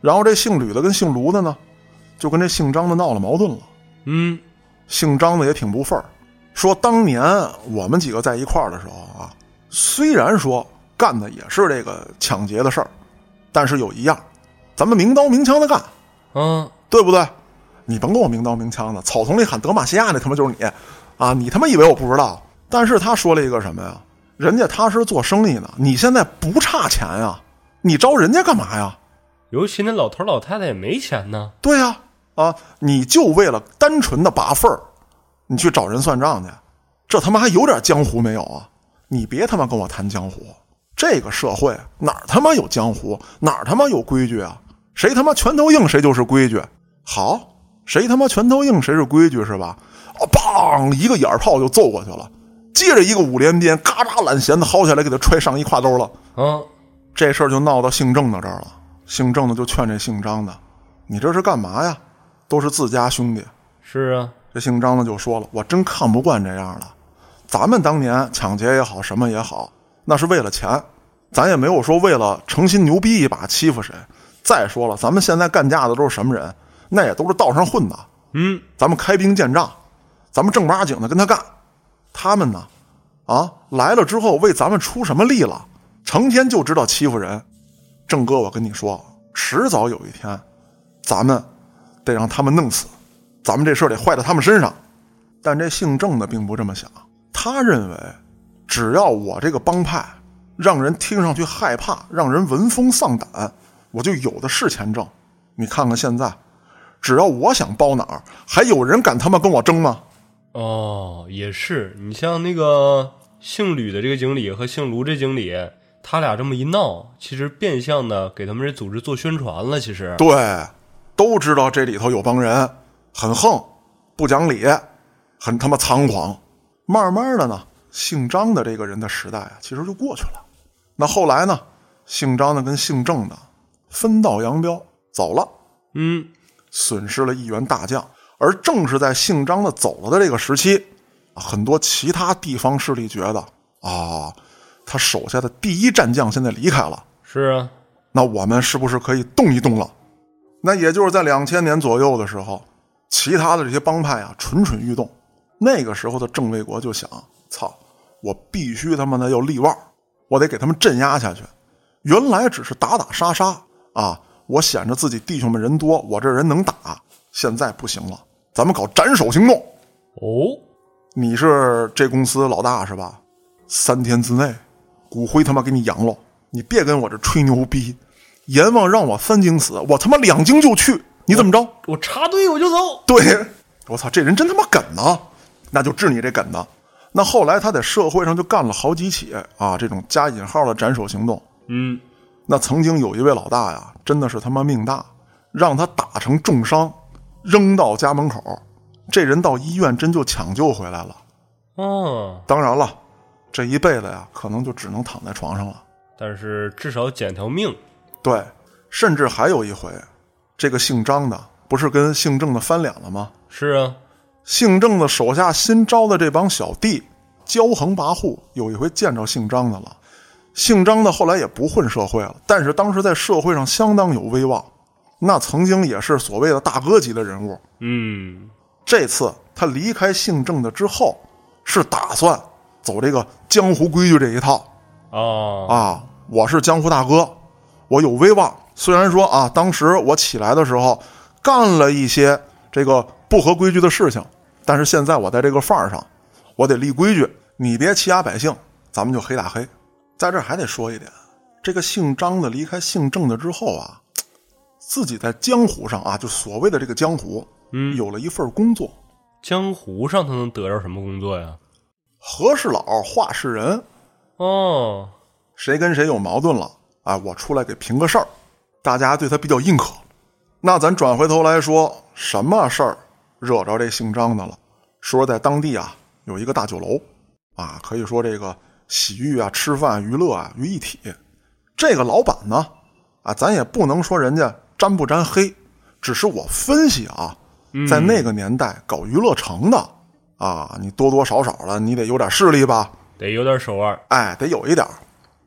然后这姓吕的跟姓卢的呢，就跟这姓张的闹了矛盾了。嗯，姓张的也挺不忿儿，说当年我们几个在一块儿的时候啊，虽然说干的也是这个抢劫的事儿，但是有一样，咱们明刀明枪的干，啊，对不对？你甭跟我明刀明枪的，草丛里喊德玛西亚那他妈就是你，啊！你他妈以为我不知道？但是他说了一个什么呀？人家踏实做生意呢，你现在不差钱呀，你招人家干嘛呀？尤其那老头老太太也没钱呢，对呀、啊，你就为了单纯的拔份儿，你去找人算账去，这他妈还有点江湖没有啊？你别他妈跟我谈江湖，这个社会哪儿他妈有江湖，哪儿他妈有规矩啊？谁他妈拳头硬谁就是规矩。好，谁他妈拳头硬谁是规矩是吧？啊，梆，一个眼炮就揍过去了，接着一个五连鞭，嘎嚓揽弦子薅下来给他揣上衣挎兜了。啊，这事儿就闹到姓郑的这儿了。姓郑的就劝这姓张的：“你这是干嘛呀？都是自家兄弟。是啊，”这姓张的就说了：“我真看不惯这样的。咱们当年抢劫也好，什么也好，那是为了钱，咱也没有说为了诚心牛逼一把欺负谁。再说了，咱们现在干架的都是什么人？那也都是道上混的。嗯，咱们开兵见仗，咱们正八经的跟他干。他们呢，啊，来了之后为咱们出什么力了？成天就知道欺负人。郑哥，我跟你说，迟早有一天，咱们得让他们弄死，咱们这事儿得坏到他们身上。但这姓郑的并不这么想，他认为，只要我这个帮派让人听上去害怕，让人闻风丧胆，我就有的是钱挣。你看看现在，只要我想包哪儿，还有人敢他妈跟我争吗？哦，也是。你像那个姓吕的这个经理和姓卢这经理，他俩这么一闹，其实变相的给他们这组织做宣传了。其实，对，都知道这里头有帮人很横，不讲理，很他妈猖狂。慢慢的呢，姓张的这个人的时代啊，其实就过去了。那后来呢，姓张的跟姓郑的分道扬镳走了，嗯，损失了一员大将。而正是在姓张的走了的这个时期，很多其他地方势力觉得啊，他手下的第一战将现在离开了。是啊，那我们是不是可以动一动了？那也就是在两千年左右的时候，其他的这些帮派啊蠢蠢欲动。那个时候的郑卫国就想：操，我必须他妈的要立腕儿，我得给他们镇压下去。原来只是打打杀杀啊，我显着自己弟兄们人多，我这人能打。现在不行了，咱们搞斩首行动。哦，你是这公司老大是吧？三天之内，骨灰他妈给你扬了，你别跟我这吹牛逼。阎王让我三经死，我他妈两经就去，你怎么着？我插队我就走。对，我操，这人真他妈梗呢，那就治你这梗的。那后来他在社会上就干了好几起啊，这种加引号的斩首行动。嗯，那曾经有一位老大呀，真的是他妈命大，让他打成重伤，扔到家门口，这人到医院真就抢救回来了。哦，当然了，这一辈子呀，可能就只能躺在床上了。但是至少捡条命。对，甚至还有一回，这个姓张的不是跟姓郑的翻脸了吗？是啊，姓郑的手下新招的这帮小弟，骄横跋扈，有一回见着姓张的了，姓张的后来也不混社会了，但是当时在社会上相当有威望，那曾经也是所谓的大哥级的人物。嗯，这次他离开姓郑的之后，是打算走这个江湖规矩这一套哦，啊。我是江湖大哥，我有威望。虽然说啊，当时我起来的时候干了一些这个不合规矩的事情，但是现在我在这个范儿上，我得立规矩。你别欺压百姓，咱们就黑打黑。在这儿还得说一点，这个姓张的离开姓郑的之后啊，自己在江湖上啊，就所谓的这个江湖，嗯，有了一份工作。江湖上他能得着什么工作呀？和事佬、话事人，哦，谁跟谁有矛盾了啊？我出来给评个事儿，大家对他比较认可。那咱转回头来说，什么事儿惹着这姓张的了？说在当地啊有一个大酒楼，啊，可以说这个洗浴啊、吃饭、娱乐啊于一体。这个老板呢，啊，咱也不能说人家沾不沾黑，只是我分析啊，在那个年代搞娱乐城的啊，你多多少少的你得有点势力吧。得有点手腕。哎，得有一点。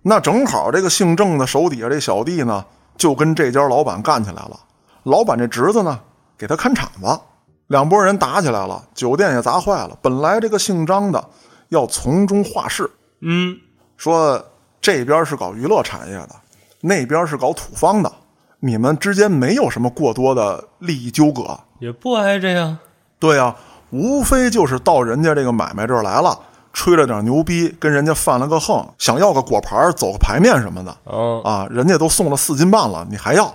那正好这个姓郑的手底下这小弟呢，就跟这家老板干起来了。老板这侄子呢，给他看场子，两拨人打起来了，酒店也砸坏了。本来这个姓张的要从中画事，嗯，说这边是搞娱乐产业的，那边是搞土方的，你们之间没有什么过多的利益纠葛。也不挨着呀。对呀、无非就是到人家这个买卖这儿来了，吹了点牛逼，跟人家犯了个横，想要个果盘儿走个牌面什么的哦，啊，人家都送了四斤半了，你还要？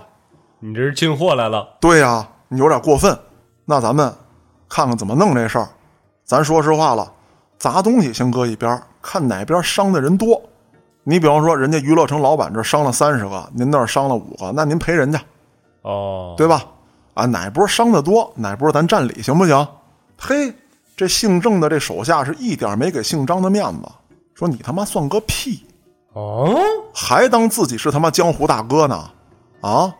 你这是进货来了。对呀、你有点过分。那咱们看看怎么弄这事儿。咱说实话了，砸东西先搁一边儿，看哪边伤的人多。你比方说，人家娱乐城老板这伤了三十个，您那儿伤了五个，那您赔人家，哦，对吧？啊，哪波伤的多，哪波咱占理，行不行？嘿，这姓郑的这手下是一点没给姓张的面子，说你他妈算个屁，哦，还当自己是他妈江湖大哥呢？啊，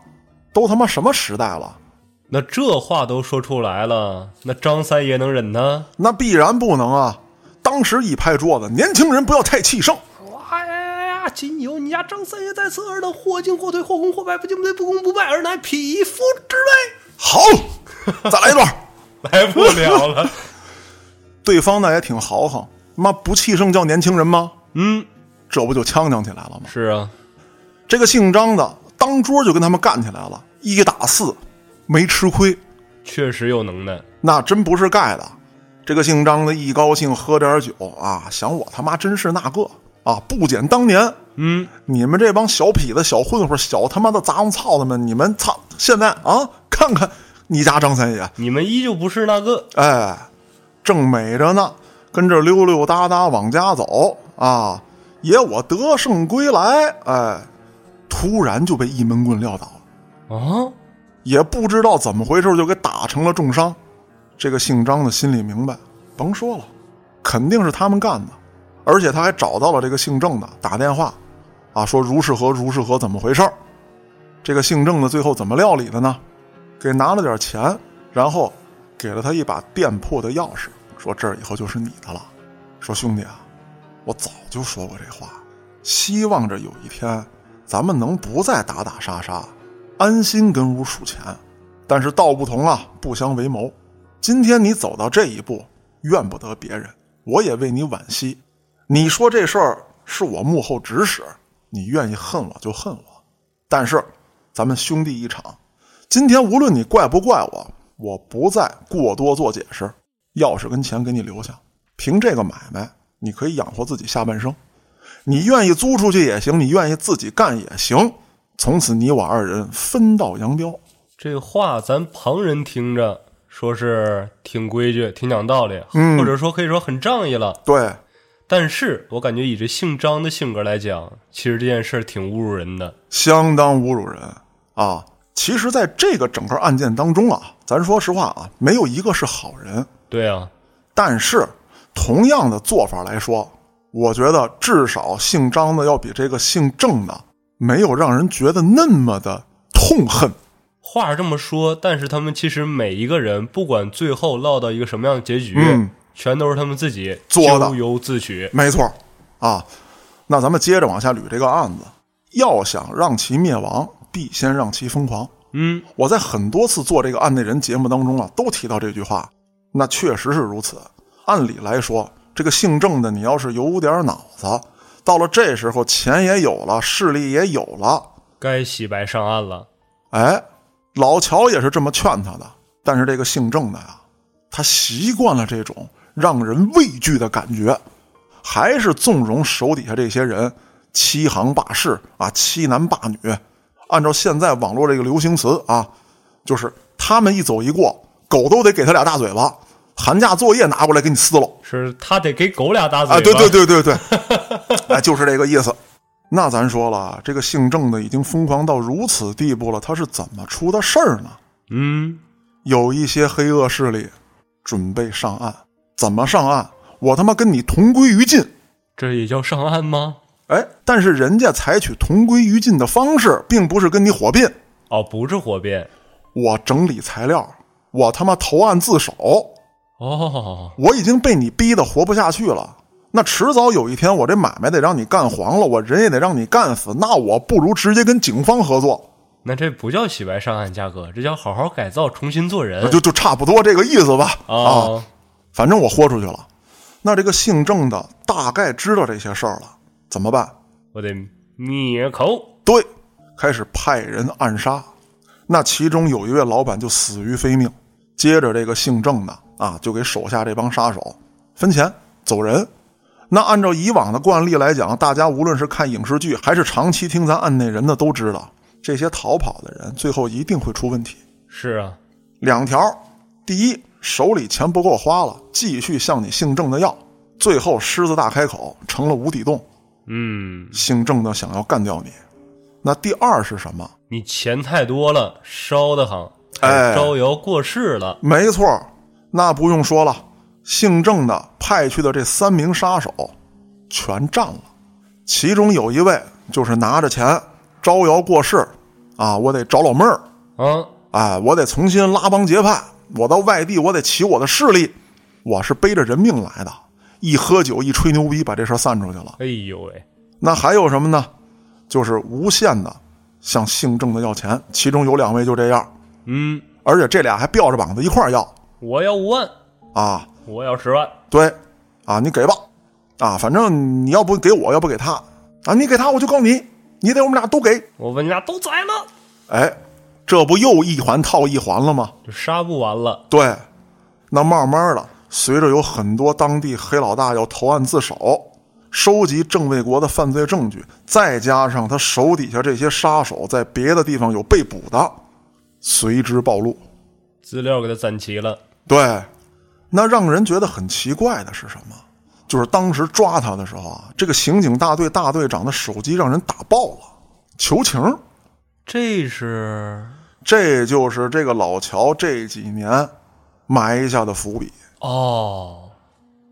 都他妈什么时代了？那这话都说出来了，那张三爷能忍呢？那必然不能啊！当时一拍桌子，年轻人不要太气盛。哎呀呀！今有你家张三爷在此，尔等或进或退，或攻或败，不进不退，不攻不败，尔乃匹夫之辈。好，再来一段。来不了了。对方那也挺豪横，妈不气盛叫年轻人吗？嗯，这不就呛呛起来了吗？是啊，这个姓张的当桌就跟他们干起来了，一打四，没吃亏，确实有能耐。那真不是盖的。这个姓张的一高兴喝点酒啊，想我他妈真是那个啊，不减当年。嗯，你们这帮小痞子、小混混、小他妈的杂种操子们，你们操！现在啊，看看你家张三爷，你们依旧不是那个。哎，正美着呢，跟这溜溜达达往家走啊，爷我得胜归来，哎，突然就被一闷棍撂倒了，啊，也不知道怎么回事就给打成了重伤。这个姓张的心里明白，甭说了，肯定是他们干的，而且他还找到了这个姓郑的，打电话啊说如是何如是何怎么回事儿这个姓郑的最后怎么料理的呢？给拿了点钱，然后给了他一把店铺的钥匙，说这儿以后就是你的了。说兄弟啊，我早就说过这话，希望着有一天咱们能不再打打杀杀，安心跟屋数钱。但是道不同啊，不相为谋。今天你走到这一步，怨不得别人，我也为你惋惜。你说这事儿是我幕后指使，你愿意恨我就恨我，但是咱们兄弟一场。今天无论你怪不怪我，我不再过多做解释。钥匙跟钱给你留下，凭这个买卖，你可以养活自己下半生。你愿意租出去也行，你愿意自己干也行。从此你我二人分道扬镳。这话咱旁人听着说是挺规矩、挺讲道理，嗯或者说可以说很仗义了。对，但是我感觉以这姓张的性格来讲，其实这件事儿挺侮辱人的。相当侮辱人啊！其实，在这个整个案件当中啊，咱说实话啊，没有一个是好人。对啊，但是，同样的做法来说，我觉得至少姓张的要比这个姓郑的没有让人觉得那么的痛恨。话是这么说，但是他们其实每一个人，不管最后落到一个什么样的结局，嗯全都是他们自己做的咎由自取。没错，啊，那咱们接着往下捋这个案子，要想让其灭亡，必先让其疯狂。嗯，我在很多次做这个案内人节目当中啊，都提到这句话，那确实是如此。按理来说，这个姓郑的，你要是有点脑子，到了这时候，钱也有了，势力也有了，该洗白上岸了。哎，老乔也是这么劝他的。但是这个姓郑的呀，他习惯了这种让人畏惧的感觉，还是纵容手底下这些人欺行霸市啊，欺男霸女。按照现在网络这个流行词啊，就是他们一走一过，狗都得给他俩大嘴巴，寒假作业拿过来给你撕了。是他得给狗俩大嘴巴。啊，对对对对对，哎，就是这个意思。那咱说了，这个姓郑的已经疯狂到如此地步了，他是怎么出的事儿呢？嗯，有一些黑恶势力准备上岸，怎么上岸？我他妈跟你同归于尽。这也叫上岸吗？哎，但是人家采取同归于尽的方式，并不是跟你火并，哦，不是火并。我整理材料，我他妈投案自首。哦，我已经被你逼得活不下去了。那迟早有一天，我这买卖得让你干黄了，我人也得让你干死。那我不如直接跟警方合作。那这不叫洗白上岸，价格，这叫好好改造，重新做人。就就差不多这个意思吧。啊，反正我豁出去了。那这个姓郑的大概知道这些事儿了，怎么办？我得灭口。对，开始派人暗杀。那其中有一位老板就死于非命。接着这个姓郑的啊，就给手下这帮杀手分钱走人。那按照以往的惯例来讲，大家无论是看影视剧还是长期听咱案内人的，都知道这些逃跑的人最后一定会出问题。是啊，两条：第一，手里钱不够花了，继续向你姓郑的要，最后狮子大开口，成了无底洞。嗯，姓郑的想要干掉你。那第二是什么？你钱太多了，烧得慌，哎招摇过市了。没错，那不用说了，姓郑的派去的这三名杀手全占了，其中有一位就是拿着钱招摇过市，啊，我得找老妹儿，嗯，哎，我得重新拉帮结派，我到外地我得起我的势力，我是背着人命来的，一喝酒一吹牛逼把这事儿散出去了。哎呦喂，那还有什么呢？就是无限的向姓郑的要钱，其中有两位就这样，嗯，而且这俩还吊着膀子一块儿要。我要五万，啊。我要十万。对，啊，你给吧，啊，反正你要不给我，要不给他，啊，你给他我就告你，你得我们俩都给。我问你俩都宰了，哎，这不又一环套一环了吗？就杀不完了。对，那慢慢的，随着有很多当地黑老大要投案自首，收集郑卫国的犯罪证据，再加上他手底下这些杀手在别的地方有被捕的，随之暴露。资料给他攒齐了。对，那让人觉得很奇怪的是什么？就是当时抓他的时候啊，这个刑警大队大队长的手机让人打爆了，求情。这是这就是这个老乔这几年埋下的伏笔。哦，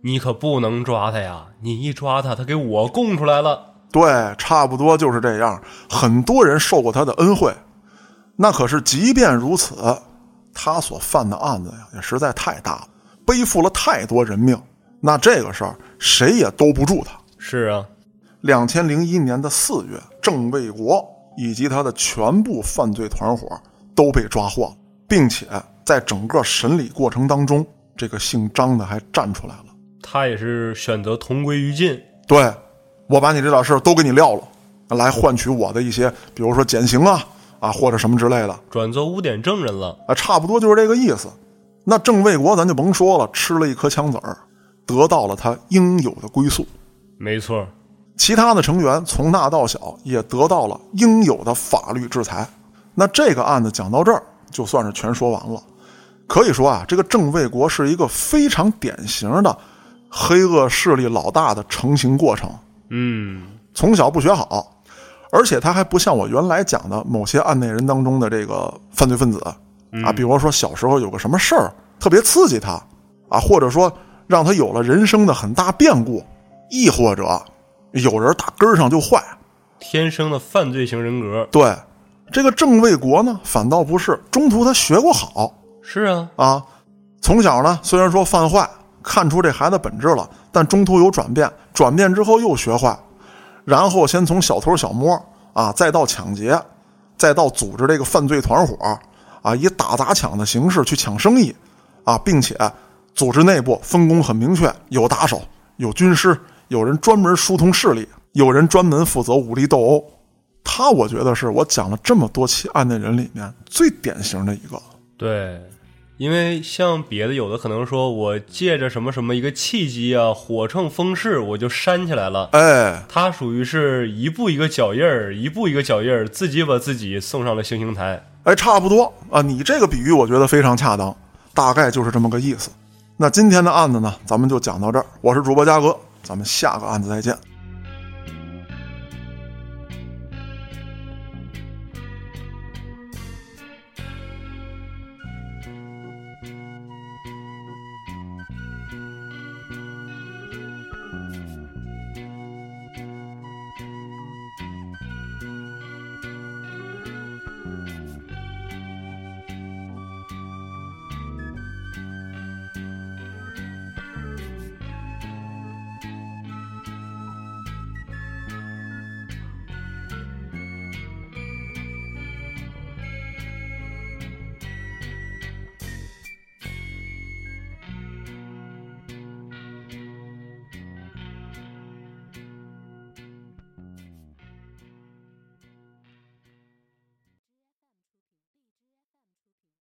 你可不能抓他呀！你一抓他，他给我供出来了。对，差不多就是这样。很多人受过他的恩惠，那可是即便如此，他所犯的案子呀，也实在太大了，背负了太多人命。那这个事儿谁也兜不住他。是啊，两千零一年的四月，郑卫国以及他的全部犯罪团伙都被抓获，并且在整个审理过程当中，这个姓张的还站出来了。他也是选择同归于尽。对，我把你这点事儿都给你撂了，来换取我的一些，比如说减刑啊啊或者什么之类的转做污点证人了。啊，差不多就是这个意思。那郑卫国咱就甭说了，吃了一颗枪子儿，得到了他应有的归宿。没错，其他的成员从大到小也得到了应有的法律制裁。那这个案子讲到这儿，就算是全说完了。可以说啊，这个郑卫国是一个非常典型的黑恶势力老大的成型过程。嗯，从小不学好，而且他还不像我原来讲的某些案内人当中的这个犯罪分子啊，比如说小时候有个什么事儿特别刺激他啊，或者说让他有了人生的很大变故，亦或者有人打根儿上就坏。天生的犯罪型人格。对，这个郑卫国呢，反倒不是，中途他学过好是啊，啊，从小呢虽然说犯坏，看出这孩子本质了，但中途有转变，转变之后又学坏，然后先从小偷小摸啊，再到抢劫，再到组织这个犯罪团伙啊，以打砸抢的形式去抢生意啊，并且组织内部分工很明确，有打手，有军师，有人专门疏通势力，有人专门负责武力斗殴。他我觉得是我讲了这么多起案件人里面最典型的一个。对，因为像别的有的可能说我借着什么什么一个契机啊，火乘风势我就煽起来了。哎，他属于是一步一个脚印儿，一步一个脚印儿，自己把自己送上了行刑台。哎，差不多啊，你这个比喻我觉得非常恰当，大概就是这么个意思。那今天的案子呢，咱们就讲到这儿。我是主播嘉哥，咱们下个案子再见。